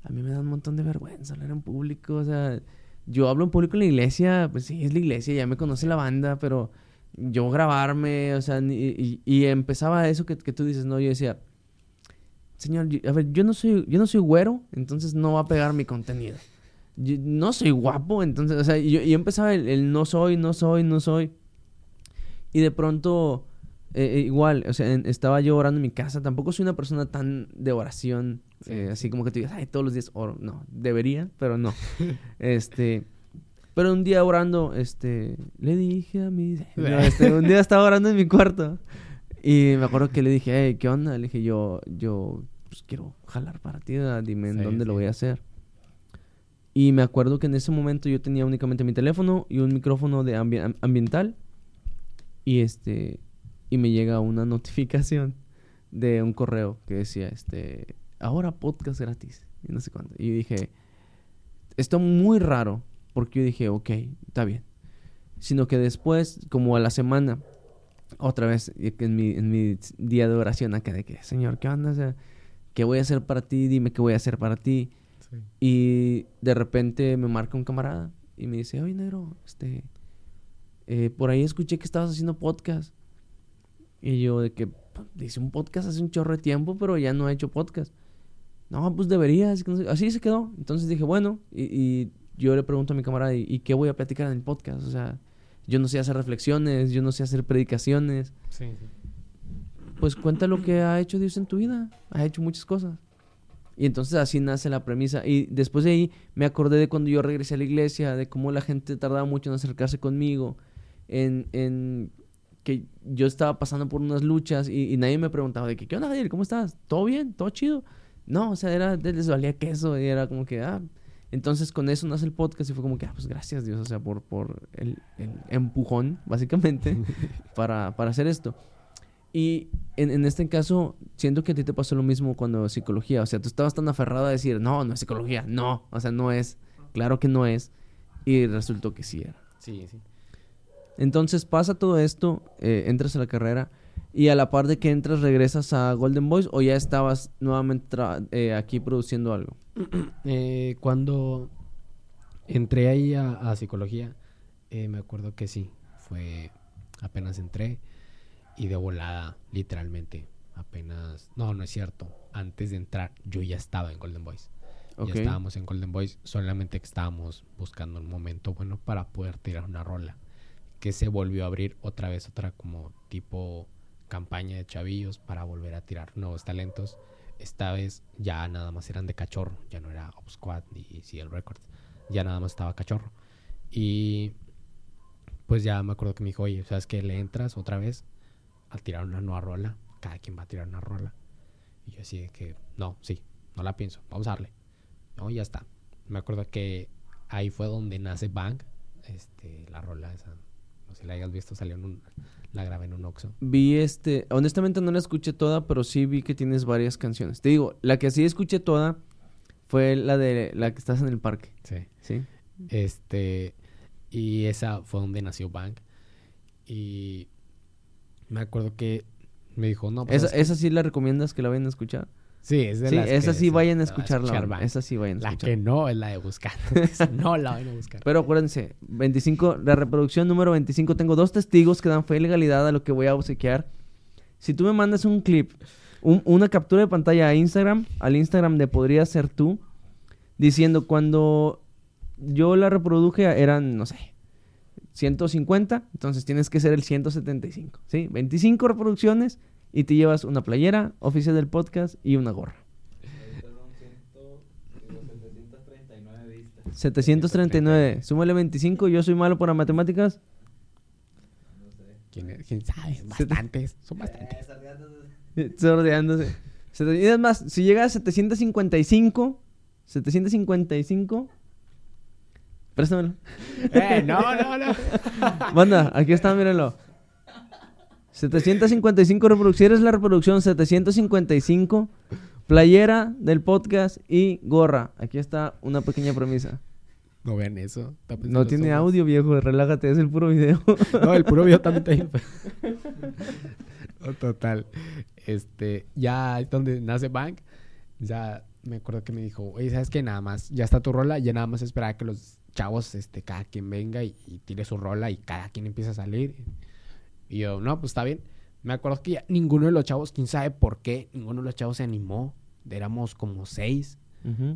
a mí me da un montón de vergüenza hablar en público, o sea, yo hablo en público en la iglesia, pues sí, es la iglesia, ya me conoce la banda, pero yo grabarme, o sea, y, y empezaba eso que, que tú dices, no, yo decía, señor, a ver, yo no soy, yo no soy güero, entonces no va a pegar mi contenido. No soy guapo, entonces, o sea, yo, yo empezaba el, no soy, no soy, no soy. Y de pronto eh, eh, igual, o sea, estaba yo orando en mi casa. Tampoco soy una persona tan de oración, Sí, eh, sí. así como que tú digas, ay, todos los días oro. No, debería, pero no. <laughs> este, pero un día orando, este, le dije a mi... <laughs> No, este, un día estaba orando en mi cuarto y me acuerdo que le dije, hey, ¿qué onda? Le dije, yo, yo, pues quiero jalar para ti, dime en Sí, dónde lo sí. voy a hacer. Y me acuerdo que en ese momento yo tenía únicamente mi teléfono y un micrófono de ambi- am- ambiental. Y este y me llega una <laughs> notificación de un correo que decía este ahora podcast gratis y no sé cuánto. Y yo dije esto muy raro porque yo dije, ok, está bien. Sino que después, como a la semana, otra vez en mi, en mi día de oración acá de que, Señor, ¿qué onda? O sea, ¿qué voy a hacer para ti? Dime qué voy a hacer para ti. Sí. Y de repente me marca un camarada y me dice, oye, negro, este, eh, por ahí escuché que estabas haciendo podcast. Y yo de que, "Pues, hice un podcast hace un chorro de tiempo, pero ya no he hecho podcast. No, pues deberías. que no sé". Así se quedó. Entonces dije, bueno, y, y yo le pregunto a mi camarada, ¿y, y qué voy a platicar en el podcast? O sea, yo no sé hacer reflexiones, yo no sé hacer predicaciones. Sí, sí. Pues cuenta lo que ha hecho Dios en tu vida. Ha hecho muchas cosas. Y entonces así nace la premisa. Y después de ahí me acordé de cuando yo regresé a la iglesia, de cómo la gente tardaba mucho en acercarse conmigo, en, en que yo estaba pasando por unas luchas y, y nadie me preguntaba de que, ¿qué onda, Javier? ¿Cómo estás? ¿Todo bien? ¿Todo chido? No, o sea, era, les valía queso y era como que, ah. Entonces con eso nace el podcast y fue como que, ah, pues gracias Dios, o sea, por, por el, el empujón, básicamente, <laughs> para, para hacer esto. Y en, en este caso, siento que a ti te pasó lo mismo cuando psicología. O sea, tú estabas tan aferrado a decir, no, no es psicología, no. O sea, no es. Claro que no es. Y resultó que sí era. Sí, sí. Entonces pasa todo esto, eh, entras a la carrera y a la par de que entras regresas a Golden Boys o ya estabas nuevamente eh, aquí produciendo algo. <clears throat> Eh, cuando entré ahí a, a psicología, eh, me acuerdo que sí, fue apenas entré y de volada, literalmente, apenas, no, no es cierto, antes de entrar yo ya estaba en Golden Boys. Ya estábamos en Golden Boys, solamente que estábamos buscando un momento bueno para poder tirar una rola. Que se volvió a abrir otra vez, otra como tipo campaña de chavillos para volver a tirar nuevos talentos. Esta vez ya nada más eran de cachorro, ya no era Op Squad ni CL Records, ya nada más estaba cachorro. Y pues ya me acuerdo que me dijo, oye, ¿sabes qué? Le entras otra vez a tirar una nueva rola, cada quien va a tirar una rola. Y yo así de que, no, sí, no la pienso, vamos a darle. No, ya está. Me acuerdo que ahí fue donde nace Bang, este, la rola esa. No sé si la hayas visto, salió en un, la grabé en un Oxxo. Vi este, honestamente no la escuché toda, pero sí vi que tienes varias canciones. Te digo, la que sí escuché toda fue la de la que estás en el parque, Sí. ¿sí? Este, y esa fue donde nació Bang. Y me acuerdo que me dijo, no, pues, Esa, esa sí la recomiendas que la vayan a escuchar. Sí, es de Sí, las esa que sí vayan a escucharla. escuchar. Esa sí vayan a La escuchar. que no es la de buscar. <laughs> No la vayan a buscar. Pero acuérdense, 25, la reproducción número 25, tengo dos testigos que dan fe y legalidad a lo que voy a obsequiar. Si tú me mandas un clip, un- una captura de pantalla a Instagram, al Instagram de Podría Ser Tú, diciendo cuando yo la reproduje eran, no sé, 150, entonces tienes que ser el 175, ¿sí? 25 reproducciones y te llevas una playera oficial del podcast y una gorra. 739, súmale 25, yo soy malo para matemáticas. ¿Quién, es? ¿Quién sabe? <laughs> Bastantes. Son bastantes. <laughs> Sordeándose. Sete- Y es más, si llega a 755, 755, préstamelo. ¡Eh! No, no, no. <laughs> Banda, aquí está, mírenlo. 755 reproducciones, la reproducción 755, playera del podcast y gorra. Aquí está una pequeña premisa. No vean eso. No tiene ojos. audio, viejo, relájate, es el puro video. <laughs> No, el puro video también está. <laughs> No, Total. Este, ya es donde nace Bank. Ya me acuerdo que me dijo, oye, ¿sabes qué? Nada más, ya está tu rola, ya nada más esperar que los chavos, este, cada quien venga y, y tire su rola y cada quien empieza a salir. Y yo, no, pues está bien. Me acuerdo que ya ninguno de los chavos, quién sabe por qué, ninguno de los chavos se animó. Éramos como seis.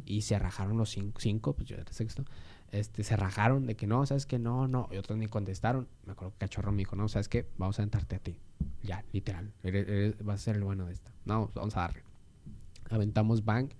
Y se rajaron los cinco, cinco, pues yo era sexto. Este, se rajaron de que no, ¿sabes que No, no. Y otros ni contestaron. Me acuerdo que Cachorro me dijo, no, ¿sabes qué? Vamos a aventarte a ti. Ya, literal. Eres- eres- vas a ser el bueno de esta. No, vamos a darle. Aventamos Bank.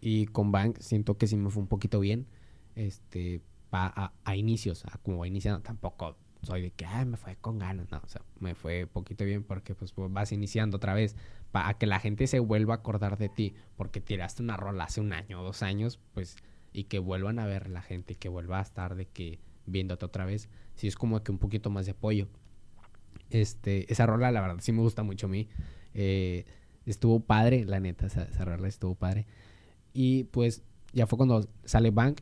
Y con Bank siento que sí me fue un poquito bien. Este, pa- a, a inicios, a como va iniciando, tampoco soy de que, ay, me fue con ganas. No, o sea, me fue poquito bien porque pues vas iniciando otra vez. Para que la gente se vuelva a acordar de ti. Porque tiraste una rola hace un año o dos años, pues, y que vuelvan a ver la gente que vuelva a estar de que viéndote otra vez. Sí, es como que un poquito más de apoyo. Este, esa rola, la verdad, sí me gusta mucho a mí. Eh, estuvo padre, la neta, esa, esa rola estuvo padre. Y pues ya fue cuando sale Bank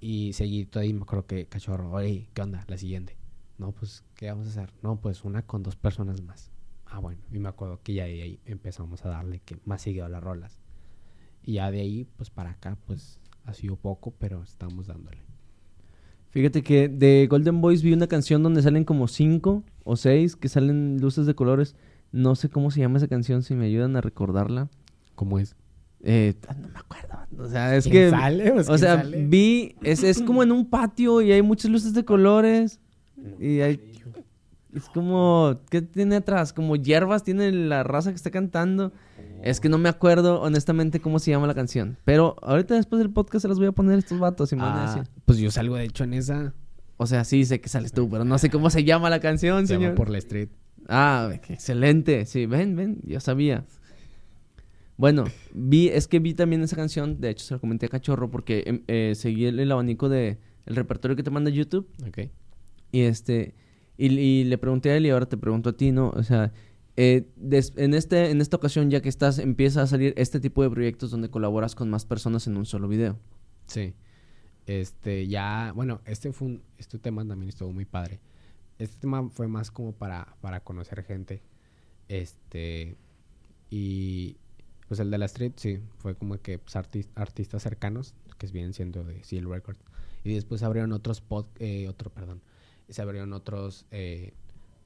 y seguidito ahí me acuerdo que cachorro, oye, ¿qué onda? La siguiente. No, pues, ¿qué vamos a hacer? No, pues una con dos personas más. Ah, bueno, y me acuerdo que ya de ahí empezamos a darle que más seguido a las rolas. Y ya de ahí, pues para acá, pues ha sido poco, pero estamos dándole. Fíjate que de Golden Boys vi una canción donde salen como cinco o seis que salen luces de colores. No sé cómo se llama esa canción, si me ayudan a recordarla. ¿Cómo es? Eh, no me acuerdo. O sea, es ¿Quién que... sale? Pues, O ¿quién sea, sale? vi... Es, es como en un patio y hay muchas luces de colores. Y hay... Es como... ¿Qué tiene atrás? Como hierbas tiene la raza que está cantando. Es que no me acuerdo honestamente cómo se llama la canción. Pero ahorita después del podcast se las voy a poner estos vatos y me van a decir. pues yo salgo de hecho en esa. O sea, sí sé que sales tú, pero no sé cómo se llama la canción, Se llama señor. por la street. Ah, excelente. Sí, ven, ven, yo sabía. Bueno, vi, es que vi también esa canción, de hecho se la comenté a Cachorro porque em, eh, seguí el, el abanico de el repertorio que te manda YouTube Ok. Y este y, y le pregunté a él y ahora te pregunto a ti, ¿no? O sea, eh, en este en esta ocasión ya que estás empieza a salir este tipo de proyectos donde colaboras con más personas en un solo video. Sí. Este, ya, bueno, este fue un, este tema también estuvo muy padre. Este tema fue más como para, para conocer gente. Este, y pues el de la street, sí, fue como que pues, artis- artistas cercanos, que vienen siendo de Seal Records. Y después abrieron otros pod, eh, otro, perdón, se abrieron otros, eh,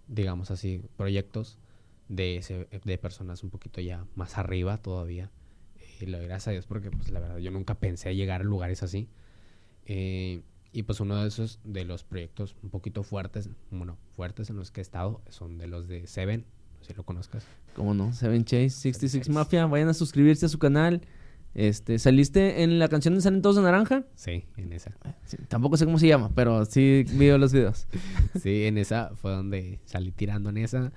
digamos así, proyectos de, ese- de personas un poquito ya más arriba todavía. Y lo gracias a Dios porque pues la verdad yo nunca pensé llegar a lugares así. Eh, y pues uno de esos, de los proyectos un poquito fuertes, bueno, fuertes en los que he estado, son de los de Seven, no sé si lo conozcas. ¿Cómo no? Seven Chase, 66 Chase. Mafia, vayan a suscribirse a su canal. Este, ¿saliste en la canción de Salen Todos de Naranja? Sí, en esa. Sí, tampoco sé cómo se llama, pero sí vi los videos. <laughs> Sí, en esa fue donde salí tirando en esa.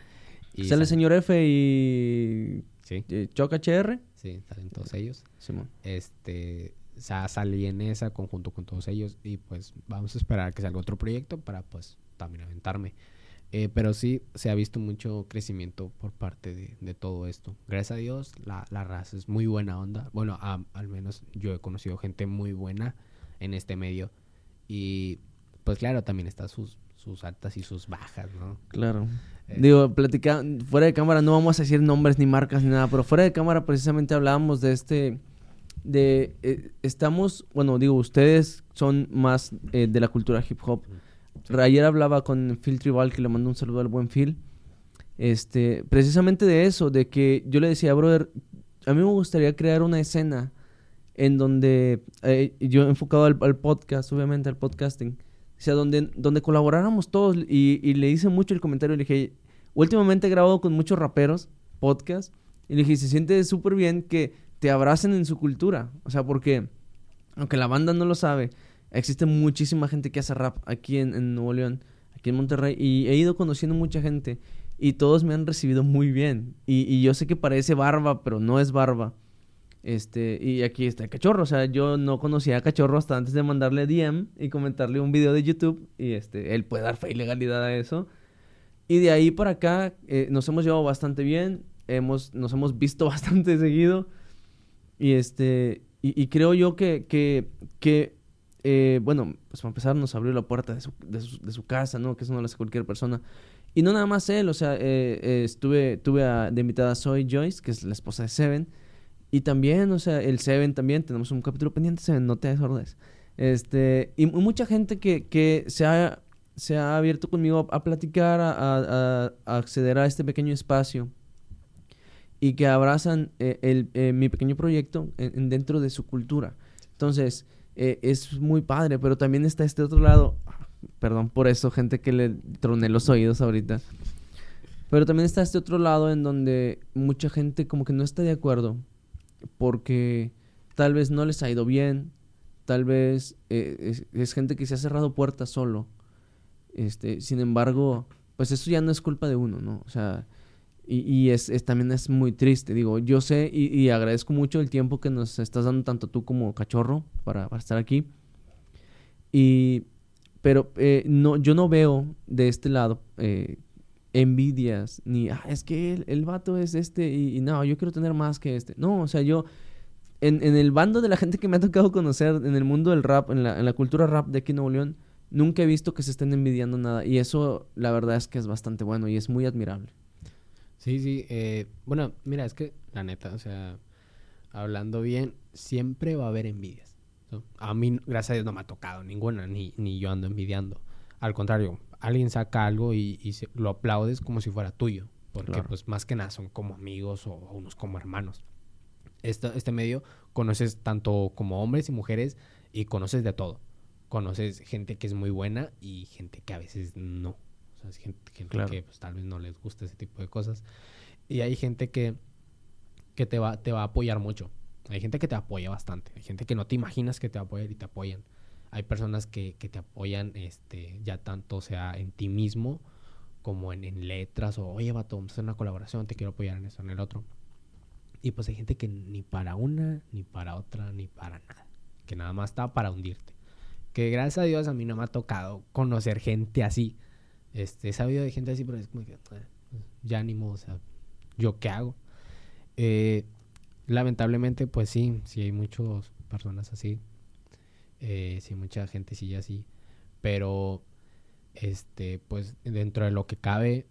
Y Sale sal- Señor F y Sí, Choca HR. sí, salen todos ellos. Simón. Este, sa- salí en esa conjunto con todos ellos y pues vamos a esperar a que salga otro proyecto para pues también aventarme. Eh, pero sí se ha visto mucho crecimiento por parte de, de todo esto. Gracias a Dios la, la raza es muy buena onda. Bueno, a- al menos yo he conocido gente muy buena en este medio. Y pues claro, también están sus, sus altas y sus bajas, ¿no? Claro. Eh. Digo, platica, fuera de cámara no vamos a decir nombres ni marcas ni nada, pero fuera de cámara precisamente hablábamos de este, de, eh, estamos, bueno, digo, ustedes son más de la cultura hip hop. Ayer hablaba con Phil Tribal, que le mando un saludo al buen Phil, este, precisamente de eso, de que yo le decía, brother, a mí me gustaría crear una escena en donde, eh, yo enfocado al, al podcast, obviamente al podcasting, o sea, donde, donde colaboráramos todos. Y, y le hice mucho el comentario, le dije, últimamente he grabado con muchos raperos, podcast, y le dije, se siente súper bien que te abracen en su cultura, o sea, porque, aunque la banda no lo sabe, existe muchísima gente que hace rap aquí en, Nuevo León, aquí en Monterrey, y he ido conociendo mucha gente, y todos me han recibido muy bien, y, yo sé que parece barba, pero no es barba. Este, y aquí está cachorro. O sea, yo no conocía a cachorro hasta antes de mandarle DM y comentarle un video de YouTube. Y este, él puede dar fe y legalidad a eso. Y de ahí para acá eh, nos hemos llevado bastante bien. Hemos, nos hemos visto <laughs> bastante seguido. Y este, y, creo yo que, que eh, bueno, pues para empezar nos abrió la puerta de su, casa, ¿no? Que eso no lo hace cualquier persona. Y no nada más él, o sea, eh, eh, estuve, tuve de invitada a Zoe Joyce, que es la esposa de Seven. Y también, o sea, el Seven también, tenemos un capítulo pendiente, Seven, no te desordes. Este, y, mu- mucha gente que, que se, ha, se ha abierto conmigo a, platicar, a, acceder a este pequeño espacio. y que abrazan eh, el, eh, mi pequeño proyecto en- en dentro de su cultura. Entonces, eh, es muy padre, pero también está este otro lado. Perdón por eso, gente que le troné los oídos ahorita. Pero también está este otro lado en donde mucha gente como que no está de acuerdo porque tal vez no les ha ido bien, tal vez eh, es, gente que se ha cerrado puertas solo. Este, sin embargo, pues eso ya no es culpa de uno, ¿no? O sea, y, y es, es- también es muy triste. Digo, yo sé y, agradezco mucho el tiempo que nos estás dando tanto tú como cachorro para, para estar aquí. Y, pero eh, no, yo no veo de este lado eh, envidias, ni, ah, es que el, el vato es este y, y no, yo quiero tener más que este. No, o sea, yo, en, en el bando de la gente que me ha tocado conocer, en el mundo del rap, en la, en la cultura rap de aquí en Nuevo León, nunca he visto que se estén envidiando nada. Y eso, la verdad es que es bastante bueno y es muy admirable. Sí, sí. eh, bueno, mira, es que la neta, o sea, hablando bien, siempre va a haber envidias. ¿no? A mí, gracias a Dios, no me ha tocado ninguna, ni, ni yo ando envidiando. Al contrario, alguien saca algo y, y se- lo aplaudes como si fuera tuyo. Porque, Claro. pues, más que nada son como amigos o, o unos como hermanos. Esta- este medio conoces tanto como hombres y mujeres y conoces de todo. Conoces gente que es muy buena y gente que a veces no. Sea, es gente, gente Claro. que pues, tal vez no les gusta ese tipo de cosas. Y hay gente que, que te, va, te va a apoyar mucho. Hay gente que te apoya bastante. Hay gente que no te imaginas que te va a apoyar y te apoyan. Hay personas que, que te apoyan este, ya tanto sea en ti mismo como en, en letras o, oye, vato, vamos a hacer una colaboración, te quiero apoyar en eso, en el otro. Y pues hay gente que ni para una, ni para otra, ni para nada. Que nada más está para hundirte. Que gracias a Dios a mí no me ha tocado conocer gente así. Este, he sabido de gente así, pero es como que, eh, ya ánimo, o sea, ¿yo qué hago? Eh, lamentablemente, pues sí, sí hay muchas personas así. Eh, sí, mucha gente sí así. Pero, este, pues dentro de lo que cabe,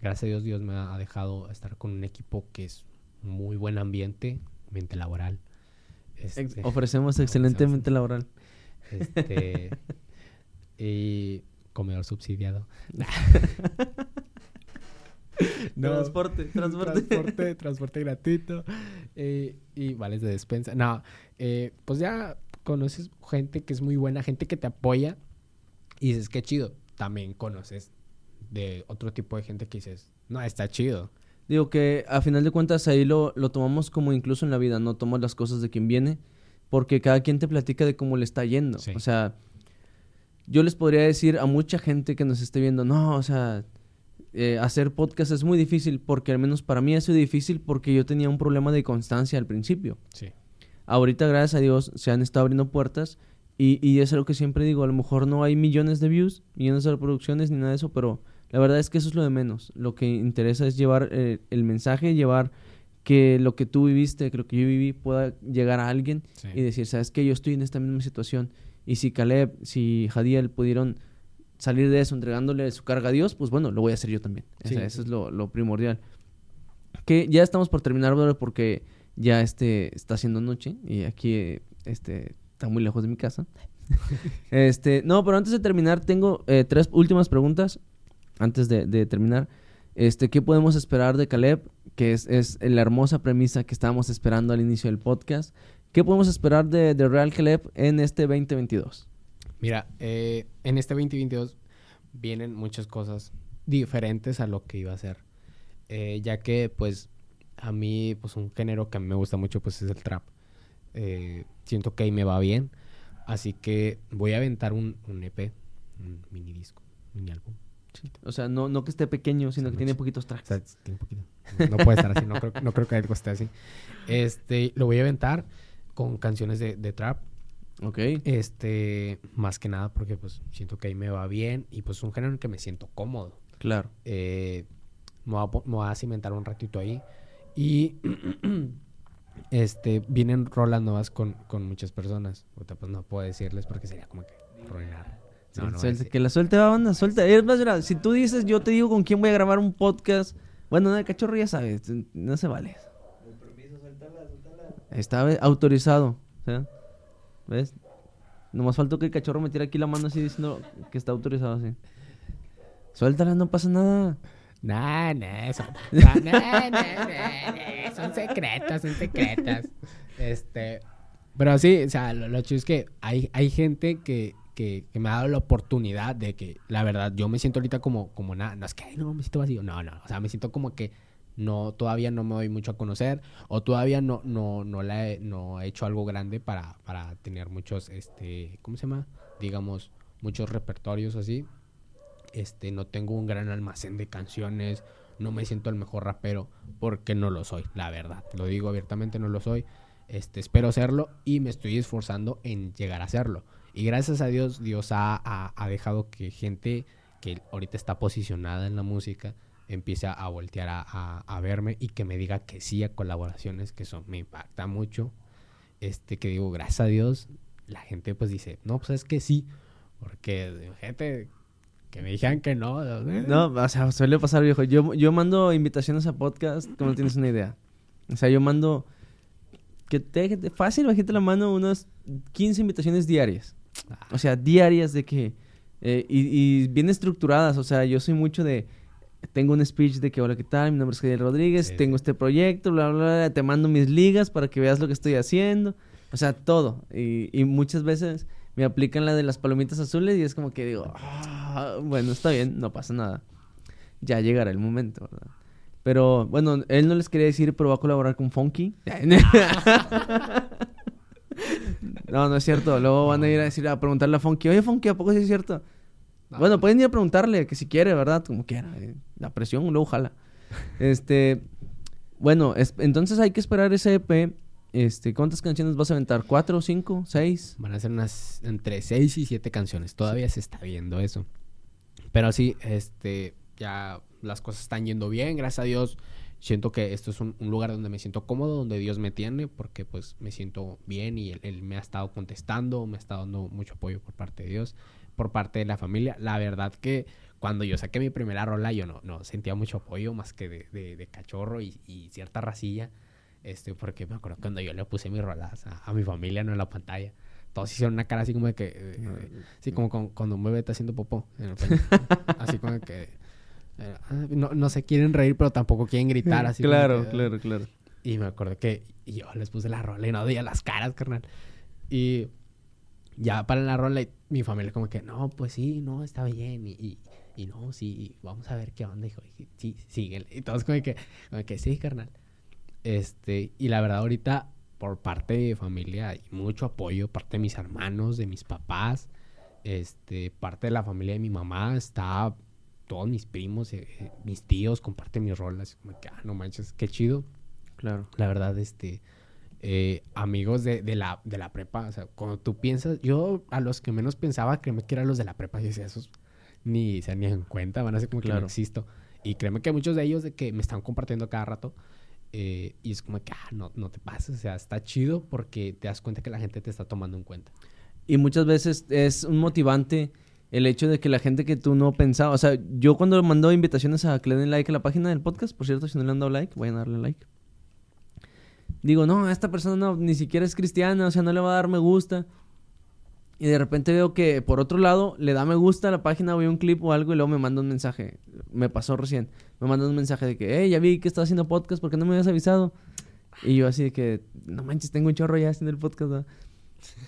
gracias a Dios, Dios me ha dejado estar con un equipo que es muy buen ambiente, ambiente laboral. Este, ofrecemos excelentemente laboral. este, y comedor subsidiado. <laughs> Transporte, transporte. transporte, transporte gratuito eh, y vales de despensa. No, eh, pues ya conoces gente que es muy buena, gente que te apoya y dices, qué chido. También conoces de otro tipo de gente que dices, no, está chido. Digo que a final de cuentas ahí lo, lo tomamos como incluso en la vida, no tomas las cosas de quien viene, porque cada quien te platica de cómo le está yendo. Sí. O sea, yo les podría decir a mucha gente que nos esté viendo, no, o sea, eh, hacer podcast es muy difícil, porque al menos para mí ha sido difícil porque yo tenía un problema de constancia al principio. Sí. Ahorita, gracias a Dios, se han estado abriendo puertas y, y es algo que siempre digo, a lo mejor no hay millones de views, millones de reproducciones ni nada de eso, pero la verdad es que eso es lo de menos. Lo que interesa es llevar eh, el mensaje, llevar que lo que tú viviste, que lo que yo viví pueda llegar a alguien Sí. y decir, ¿sabes qué? Yo estoy en esta misma situación. Y si Caleb, si Jadiel pudieron salir de eso entregándole su carga a Dios, pues bueno, lo voy a hacer yo también. O Sí. sea, eso es lo, lo primordial. Que ya estamos por terminar, brother, porque ya este está haciendo noche y aquí este está muy lejos de mi casa. <laughs> este, no, pero antes de terminar tengo eh, tres últimas preguntas antes de, de terminar. Este, ¿qué podemos esperar de Caleb? Que es, es la hermosa premisa que estábamos esperando al inicio del podcast. ¿Qué podemos esperar de, de Real Caleb en este 2022? Mira, eh, en este 2022 vienen muchas cosas diferentes a lo que iba a ser. Eh, ya que, pues, a mí, pues, un género que a mí me gusta mucho, pues, es el trap. Eh, siento que ahí me va bien. Así que voy a aventar un, un EP, un mini disco, mini álbum. O sea, no, no que esté pequeño, sino que tiene poquitos O tracks. sea, tiene. No puede estar así, no creo, no creo que algo esté así. Este, lo voy a aventar con canciones de, de trap. Ok. Este, más que nada porque pues siento que ahí me va bien y pues un género en el que me siento cómodo. Claro. Eh, me, voy a, po- me voy a cimentar un ratito ahí. Y <clears throat> este, vienen rolas nuevas con, con muchas personas. Ahorita pues no puedo decirles porque sería como que arruinar. Sí, No, no que la suelte va, banda, suelta. Es más, mira, si tú dices, yo te digo con quién voy a grabar un podcast. Bueno, no, el cachorro ya sabes, no se vale. Está ve, autorizado. ¿sí? ¿Ves? Nomás faltó que el cachorro me tire aquí la mano así diciendo que está autorizado así. Suéltala, no pasa nada. Nah, nah, <laughs> nah, son secretas, son secretas. Este. Pero sí, o sea, lo, lo chido es que hay, hay gente que, que, que me ha dado la oportunidad de que, la verdad, yo me siento ahorita como, como nada. No es que, ay, no, me siento vacío. No, no. O sea, me siento como que no, todavía no me doy mucho a conocer. O todavía no, no, no, la he, no he hecho algo grande para, para tener muchos, este, ¿cómo se llama? Digamos, muchos repertorios así. Este, no tengo un gran almacén de canciones, no me siento el mejor rapero porque no lo soy, la verdad. Lo digo abiertamente, no lo soy. Este, espero serlo y me estoy esforzando en llegar a serlo. Y gracias a Dios, Dios ha, ha- ha dejado que gente que ahorita está posicionada en la música empiece a voltear a, a- a verme y que me diga que sí a colaboraciones que son, me impacta mucho. Este, que digo, gracias a Dios, la gente pues dice, no, pues es que sí. Porque gente que me dijeran que no. No, o sea, suele pasar, viejo. Yo, yo mando invitaciones a podcast, como no tienes una idea. O sea, yo mando... Que te, te- fácil, bajita la mano, unas 15 invitaciones diarias. O sea, diarias de que... eh, y, y bien estructuradas. O sea, yo soy mucho de... Tengo un speech de que, hola, ¿qué tal? Mi nombre es Javier Rodríguez, Sí, tengo este proyecto, bla, bla, bla, te mando mis ligas para que veas lo que estoy haciendo. O sea, todo. Y, y muchas veces me aplican la de las palomitas azules y es como que digo, "Ah, bueno, está bien, no pasa nada. Ya llegará el momento, ¿verdad? Pero bueno, él no les quería decir, pero va a colaborar con Funky. <laughs> no, no es cierto. Luego van a ir a decir, a preguntarle a Funky, oye Funky, ¿a poco sí es cierto? No, bueno, pues, pueden ir a preguntarle que si quiere, ¿verdad? Como quiera. eh, La presión, luego jala. <laughs> Este, bueno, es- entonces hay que esperar ese EP. Este, ¿cuántas canciones vas a aventar? ¿Cuatro, cinco, seis? Van a ser unas entre 6 y 7 canciones. Todavía se está viendo eso. Pero sí, este, ya las cosas están yendo bien, gracias a Dios. Siento que esto es un, un lugar donde me siento cómodo, donde Dios me tiene, porque pues me siento bien y él, él me ha estado contestando, me ha estado dando mucho apoyo por parte de Dios, por parte de la familia. La verdad que cuando yo saqué mi primera rola, yo no, no sentía mucho apoyo más que de, de- de cachorro y, y cierta racilla. Este, porque me acuerdo cuando yo le puse mis rolas a, a mi familia, no en la pantalla. Todos hicieron una cara así como de que. eh, eh, sí, como con- cuando un bebé está haciendo popó en el <laughs> así como de que. eh, no, no se quieren reír, pero tampoco quieren gritar. Así claro, que, claro, claro. Y me acuerdo que yo les puse la rola y no veía las caras, carnal. Y ya para la rola, y mi familia como que, no, pues sí, no, está bien. Y, y, y no, sí, vamos a ver qué onda. Dijo, y sí, síguele. Y todos como que, como que sí, carnal. Este, y la verdad ahorita, por parte de mi familia, hay mucho apoyo, parte de mis hermanos, de mis papás, este, parte de la familia de mi mamá, está todos mis primos, eh, eh, mis tíos comparten mis rolas. Como que, ah, no manches, qué chido. Claro. La verdad, este, eh, amigos de, de la, de la prepa, o sea, cuando tú piensas, yo a los que menos pensaba, créeme que eran los de la prepa, y decía, esos ni se ni en cuenta, van a ser como que Claro. no existo. Y créeme que muchos de ellos de que me están compartiendo cada rato, eh, y es como que, ah, no, no te pases, o sea, está chido porque te das cuenta que la gente te está tomando en cuenta. Y muchas veces es un motivante el hecho de que la gente que tú no pensaba, o sea, yo cuando mando invitaciones a que le den like a la página del podcast, por cierto, si no le han dado like, vayan a darle like. Digo, no, esta persona no, ni siquiera es cristiana, o sea, no le va a dar me gusta. Y de repente veo que por otro lado le da me gusta a la página, veo un clip o algo y luego me manda un mensaje. Me pasó recién. Me manda un mensaje de que, hey, ya vi que estás haciendo podcast, ¿por qué no me habías avisado? Y yo así de que, no manches, tengo un chorro ya haciendo el podcast. ¿verdad?".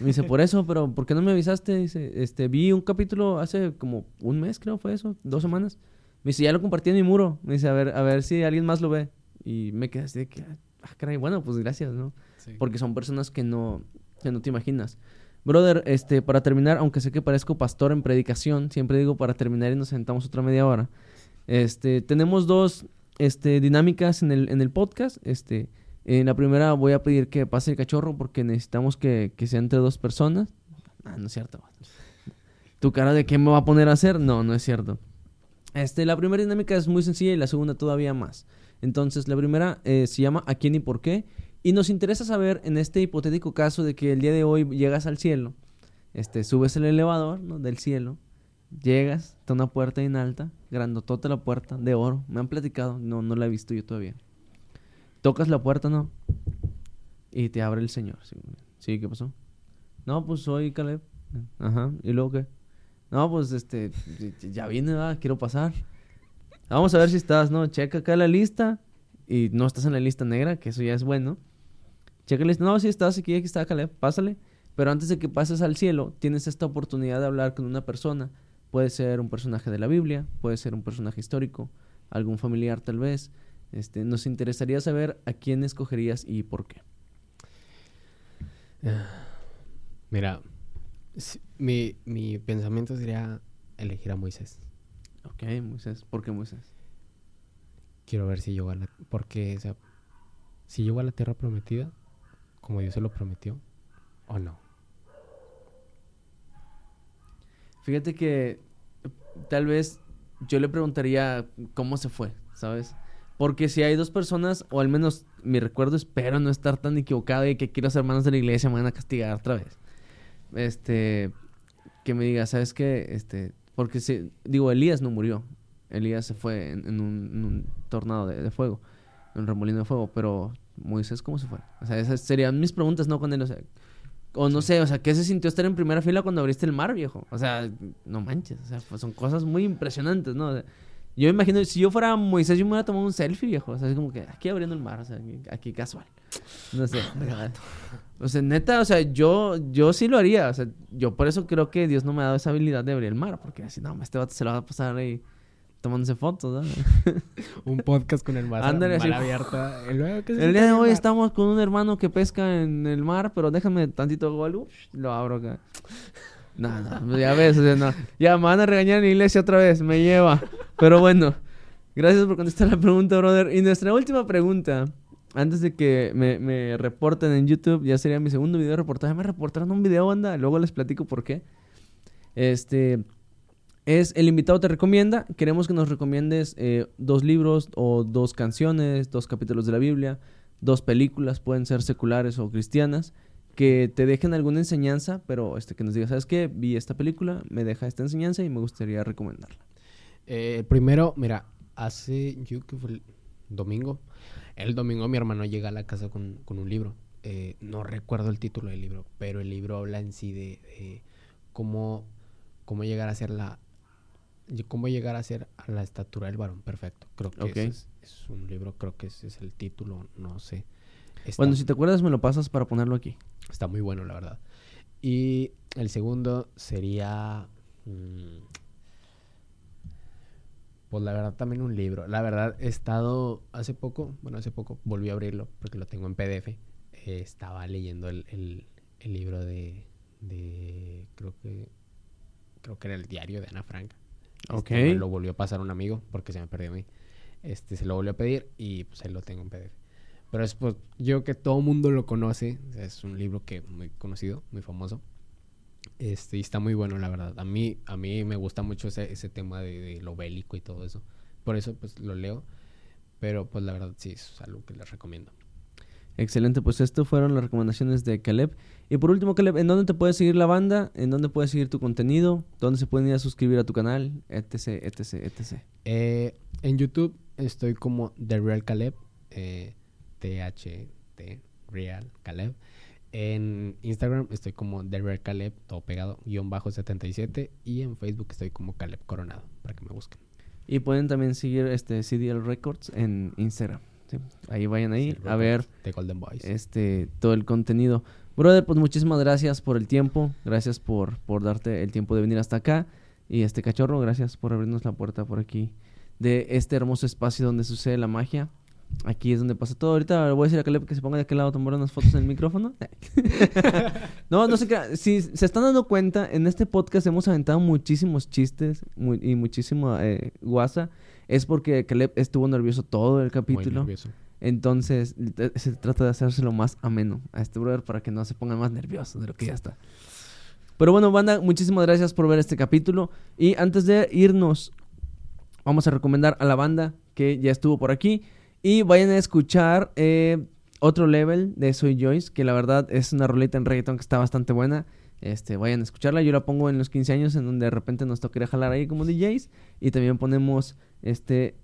Me dice, por eso, pero ¿por qué no me avisaste? Dice, este, vi un capítulo hace como un mes, creo, fue eso, dos semanas. Me dice, ya lo compartí en mi muro. Me dice, a ver, a ver si alguien más lo ve. Y me quedé así de que, ah, caray, bueno, pues gracias, ¿no? Porque son personas que no, que no te imaginas. Brother, este, para terminar, aunque sé que parezco pastor en predicación, siempre digo para terminar y nos sentamos otra media hora. Este, tenemos dos este, dinámicas en el, en el podcast. Este, en la primera voy a pedir que pase el cachorro porque necesitamos que, que sea entre dos personas. Ah, no es cierto. ¿Tu cara de qué me va a poner a hacer? No, no es cierto. Este, la primera dinámica es muy sencilla y la segunda todavía más. Entonces, la primera eh, se llama ¿A quién y por qué? Y nos interesa saber, en este hipotético caso de que el día de hoy llegas al cielo, este, subes el elevador del cielo, llegas, está una puerta bien alta, grandotota la puerta, de oro. Me han platicado, no, no la he visto yo todavía. Tocas la puerta, ¿no? Y te abre el Señor. Sí, ¿qué pasó? No, pues soy Caleb. Ajá, ¿y luego qué? No, pues este, ya vine, ¿verdad? quiero pasar. Vamos a ver si estás, ¿no? Checa acá la lista y no estás en la lista negra, que eso ya es bueno. Checa la lista. No, si estás aquí, aquí está Caleb, pásale. Pero antes de que pases al cielo, tienes esta oportunidad de hablar con una persona. Puede ser un personaje de la Biblia, puede ser un personaje histórico, algún familiar tal vez. Este, nos interesaría saber a quién escogerías y por qué. Mira, si- mi, mi pensamiento sería elegir a Moisés. Ok, Moisés. ¿Por qué Moisés? Quiero ver si llegó a la... Porque, o sea, si llegó a la tierra prometida, como Dios se lo prometió, o no. Fíjate que tal vez yo le preguntaría cómo se fue, ¿sabes? Porque si hay dos personas, o al menos mi recuerdo, espero no estar tan equivocado y que aquí los hermanos de la iglesia me van a castigar otra vez. Este, que me diga, ¿sabes qué? Este, porque si, digo, Elías no murió. Elías se fue en, en un, en un tornado de, de fuego, en un remolino de fuego, pero Moisés, ¿cómo se fue? O sea, esas serían mis preguntas, ¿no? Con él, o sea, o no sé, o sea, ¿qué se sintió estar en primera fila cuando abriste el mar, viejo? O sea, no manches, o sea, pues son cosas muy impresionantes, ¿no? O sea, yo imagino, si yo fuera Moisés, yo me hubiera tomado un selfie, viejo. O sea, es como que aquí abriendo el mar, o sea, aquí, aquí casual. No sé. <laughs> o sea, neta, o sea, yo, yo sí lo haría. O sea, yo por eso creo que Dios no me ha dado esa habilidad de abrir el mar. Porque así, no, este vato se lo va a pasar ahí tomándose fotos, ¿no? <laughs> Un podcast con el mar, Ándale, mar así. abierta. ¿qué se El día de hoy estamos con un hermano que pesca en el mar, pero déjame tantito gol, lo abro acá. No, no, ya ves, o sea, no. Ya me van a regañar en la iglesia otra vez, me lleva. Pero bueno, gracias por contestar la pregunta, brother. Y nuestra última pregunta, antes de que me, me reporten en YouTube, ya sería mi segundo video de reportaje. Me reportaron un video, anda, luego les platico por qué. Este, es El invitado te recomienda. Queremos que nos recomiendes eh, dos libros o dos canciones, dos capítulos de la Biblia, dos películas, pueden ser seculares o cristianas, que te dejen alguna enseñanza, pero este, que nos digas, ¿sabes qué? Vi esta película, me deja esta enseñanza y me gustaría recomendarla. Eh, primero, mira, hace yo que fue el domingo. El domingo mi hermano llega a la casa con, con un libro. Eh, no recuerdo el título del libro, pero el libro habla en sí de, de cómo, cómo llegar a ser la cómo llegar a ser a la estatura del varón perfecto. Creo que Ok. ese es, es un libro, creo que ese es el título, no sé. Está, Bueno, si te acuerdas, me lo pasas para ponerlo aquí. Está muy bueno, la verdad. Y el segundo sería. mm, pues la verdad, también un libro. La verdad, he estado hace poco, bueno, hace poco volví a abrirlo porque lo tengo en PDF. Eh, estaba leyendo el, el- el libro de, de. Creo que. Creo que era el diario de Ana Frank. Este, Ok. lo volvió a pasar un amigo porque se me perdió a mí. Este, se lo volvió a pedir y pues ahí lo tengo en PDF. Pero es pues, yo que todo mundo lo conoce. es un libro que muy conocido, muy famoso. Este, y está muy bueno, la verdad. A mí, a mí me gusta mucho ese, ese tema de, de lo bélico y todo eso. Por eso, pues, lo leo. Pero, pues, la verdad, sí, es algo que les recomiendo. Excelente, pues esto fueron las recomendaciones de Caleb. Y por último, Caleb, ¿en dónde te puedes seguir la banda? ¿En dónde puedes seguir tu contenido? ¿Dónde se pueden ir a suscribir a tu canal? Etc, etc, etc. Eh, en YouTube estoy como The Real Caleb. Eh, T-H-T, Real Caleb. En Instagram estoy como Real Caleb, todo pegado, guion bajo 77. Y en Facebook estoy como Caleb Coronado, para que me busquen. Y pueden también seguir este CDL Records en Instagram. ¿sí? Ahí vayan ahí Sí, a ver The Golden Boys. este todo el contenido. Brother, pues muchísimas gracias por el tiempo. Gracias por, por darte el tiempo de venir hasta acá. Y este cachorro, gracias por abrirnos la puerta por aquí de este hermoso espacio donde sucede la magia. Aquí es donde pasa todo. Ahorita voy a decir a Caleb que se ponga de aquel lado a tomar unas fotos en el micrófono. <laughs> no, no sé qué. Si se están dando cuenta, en este podcast hemos aventado muchísimos chistes y muchísimo eh, guasa. Es porque Caleb estuvo nervioso todo el Muy capítulo. nervioso. Entonces, te- se trata de hacérselo más ameno a este brother para que no se ponga más nervioso de lo que ya está. Pero bueno, banda, muchísimas gracias por ver este capítulo. Y antes de irnos, vamos a recomendar a la banda que ya estuvo por aquí. Y vayan a escuchar eh, otro level de Soy Joyce, que la verdad es una roleta en reggaeton que está bastante buena. Este, vayan a escucharla. Yo la pongo en los 15 años, en donde de repente nos tocaría jalar ahí como DJs. Y también ponemos este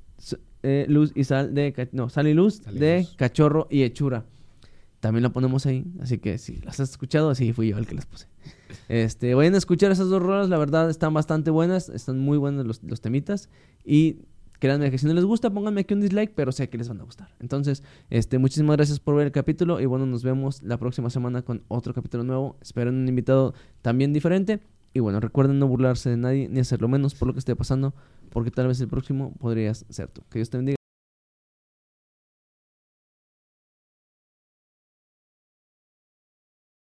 eh, luz y sal de no, sal y luz Sal y de luz. cachorro y hechura. También la ponemos ahí, así que si las has escuchado, sí fui yo el que las puse. <laughs> Este, vayan a escuchar esas dos rolas, la verdad están bastante buenas, están muy buenos los, los temitas y Créanme que si no les gusta, pónganme aquí un dislike, pero sé que les van a gustar. Entonces, este, muchísimas gracias por ver el capítulo y bueno, nos vemos la próxima semana con otro capítulo nuevo. Esperen un invitado también diferente. Y bueno, recuerden no burlarse de nadie ni hacerlo menos por lo que esté pasando, porque tal vez el próximo podrías ser tú. Que Dios te bendiga.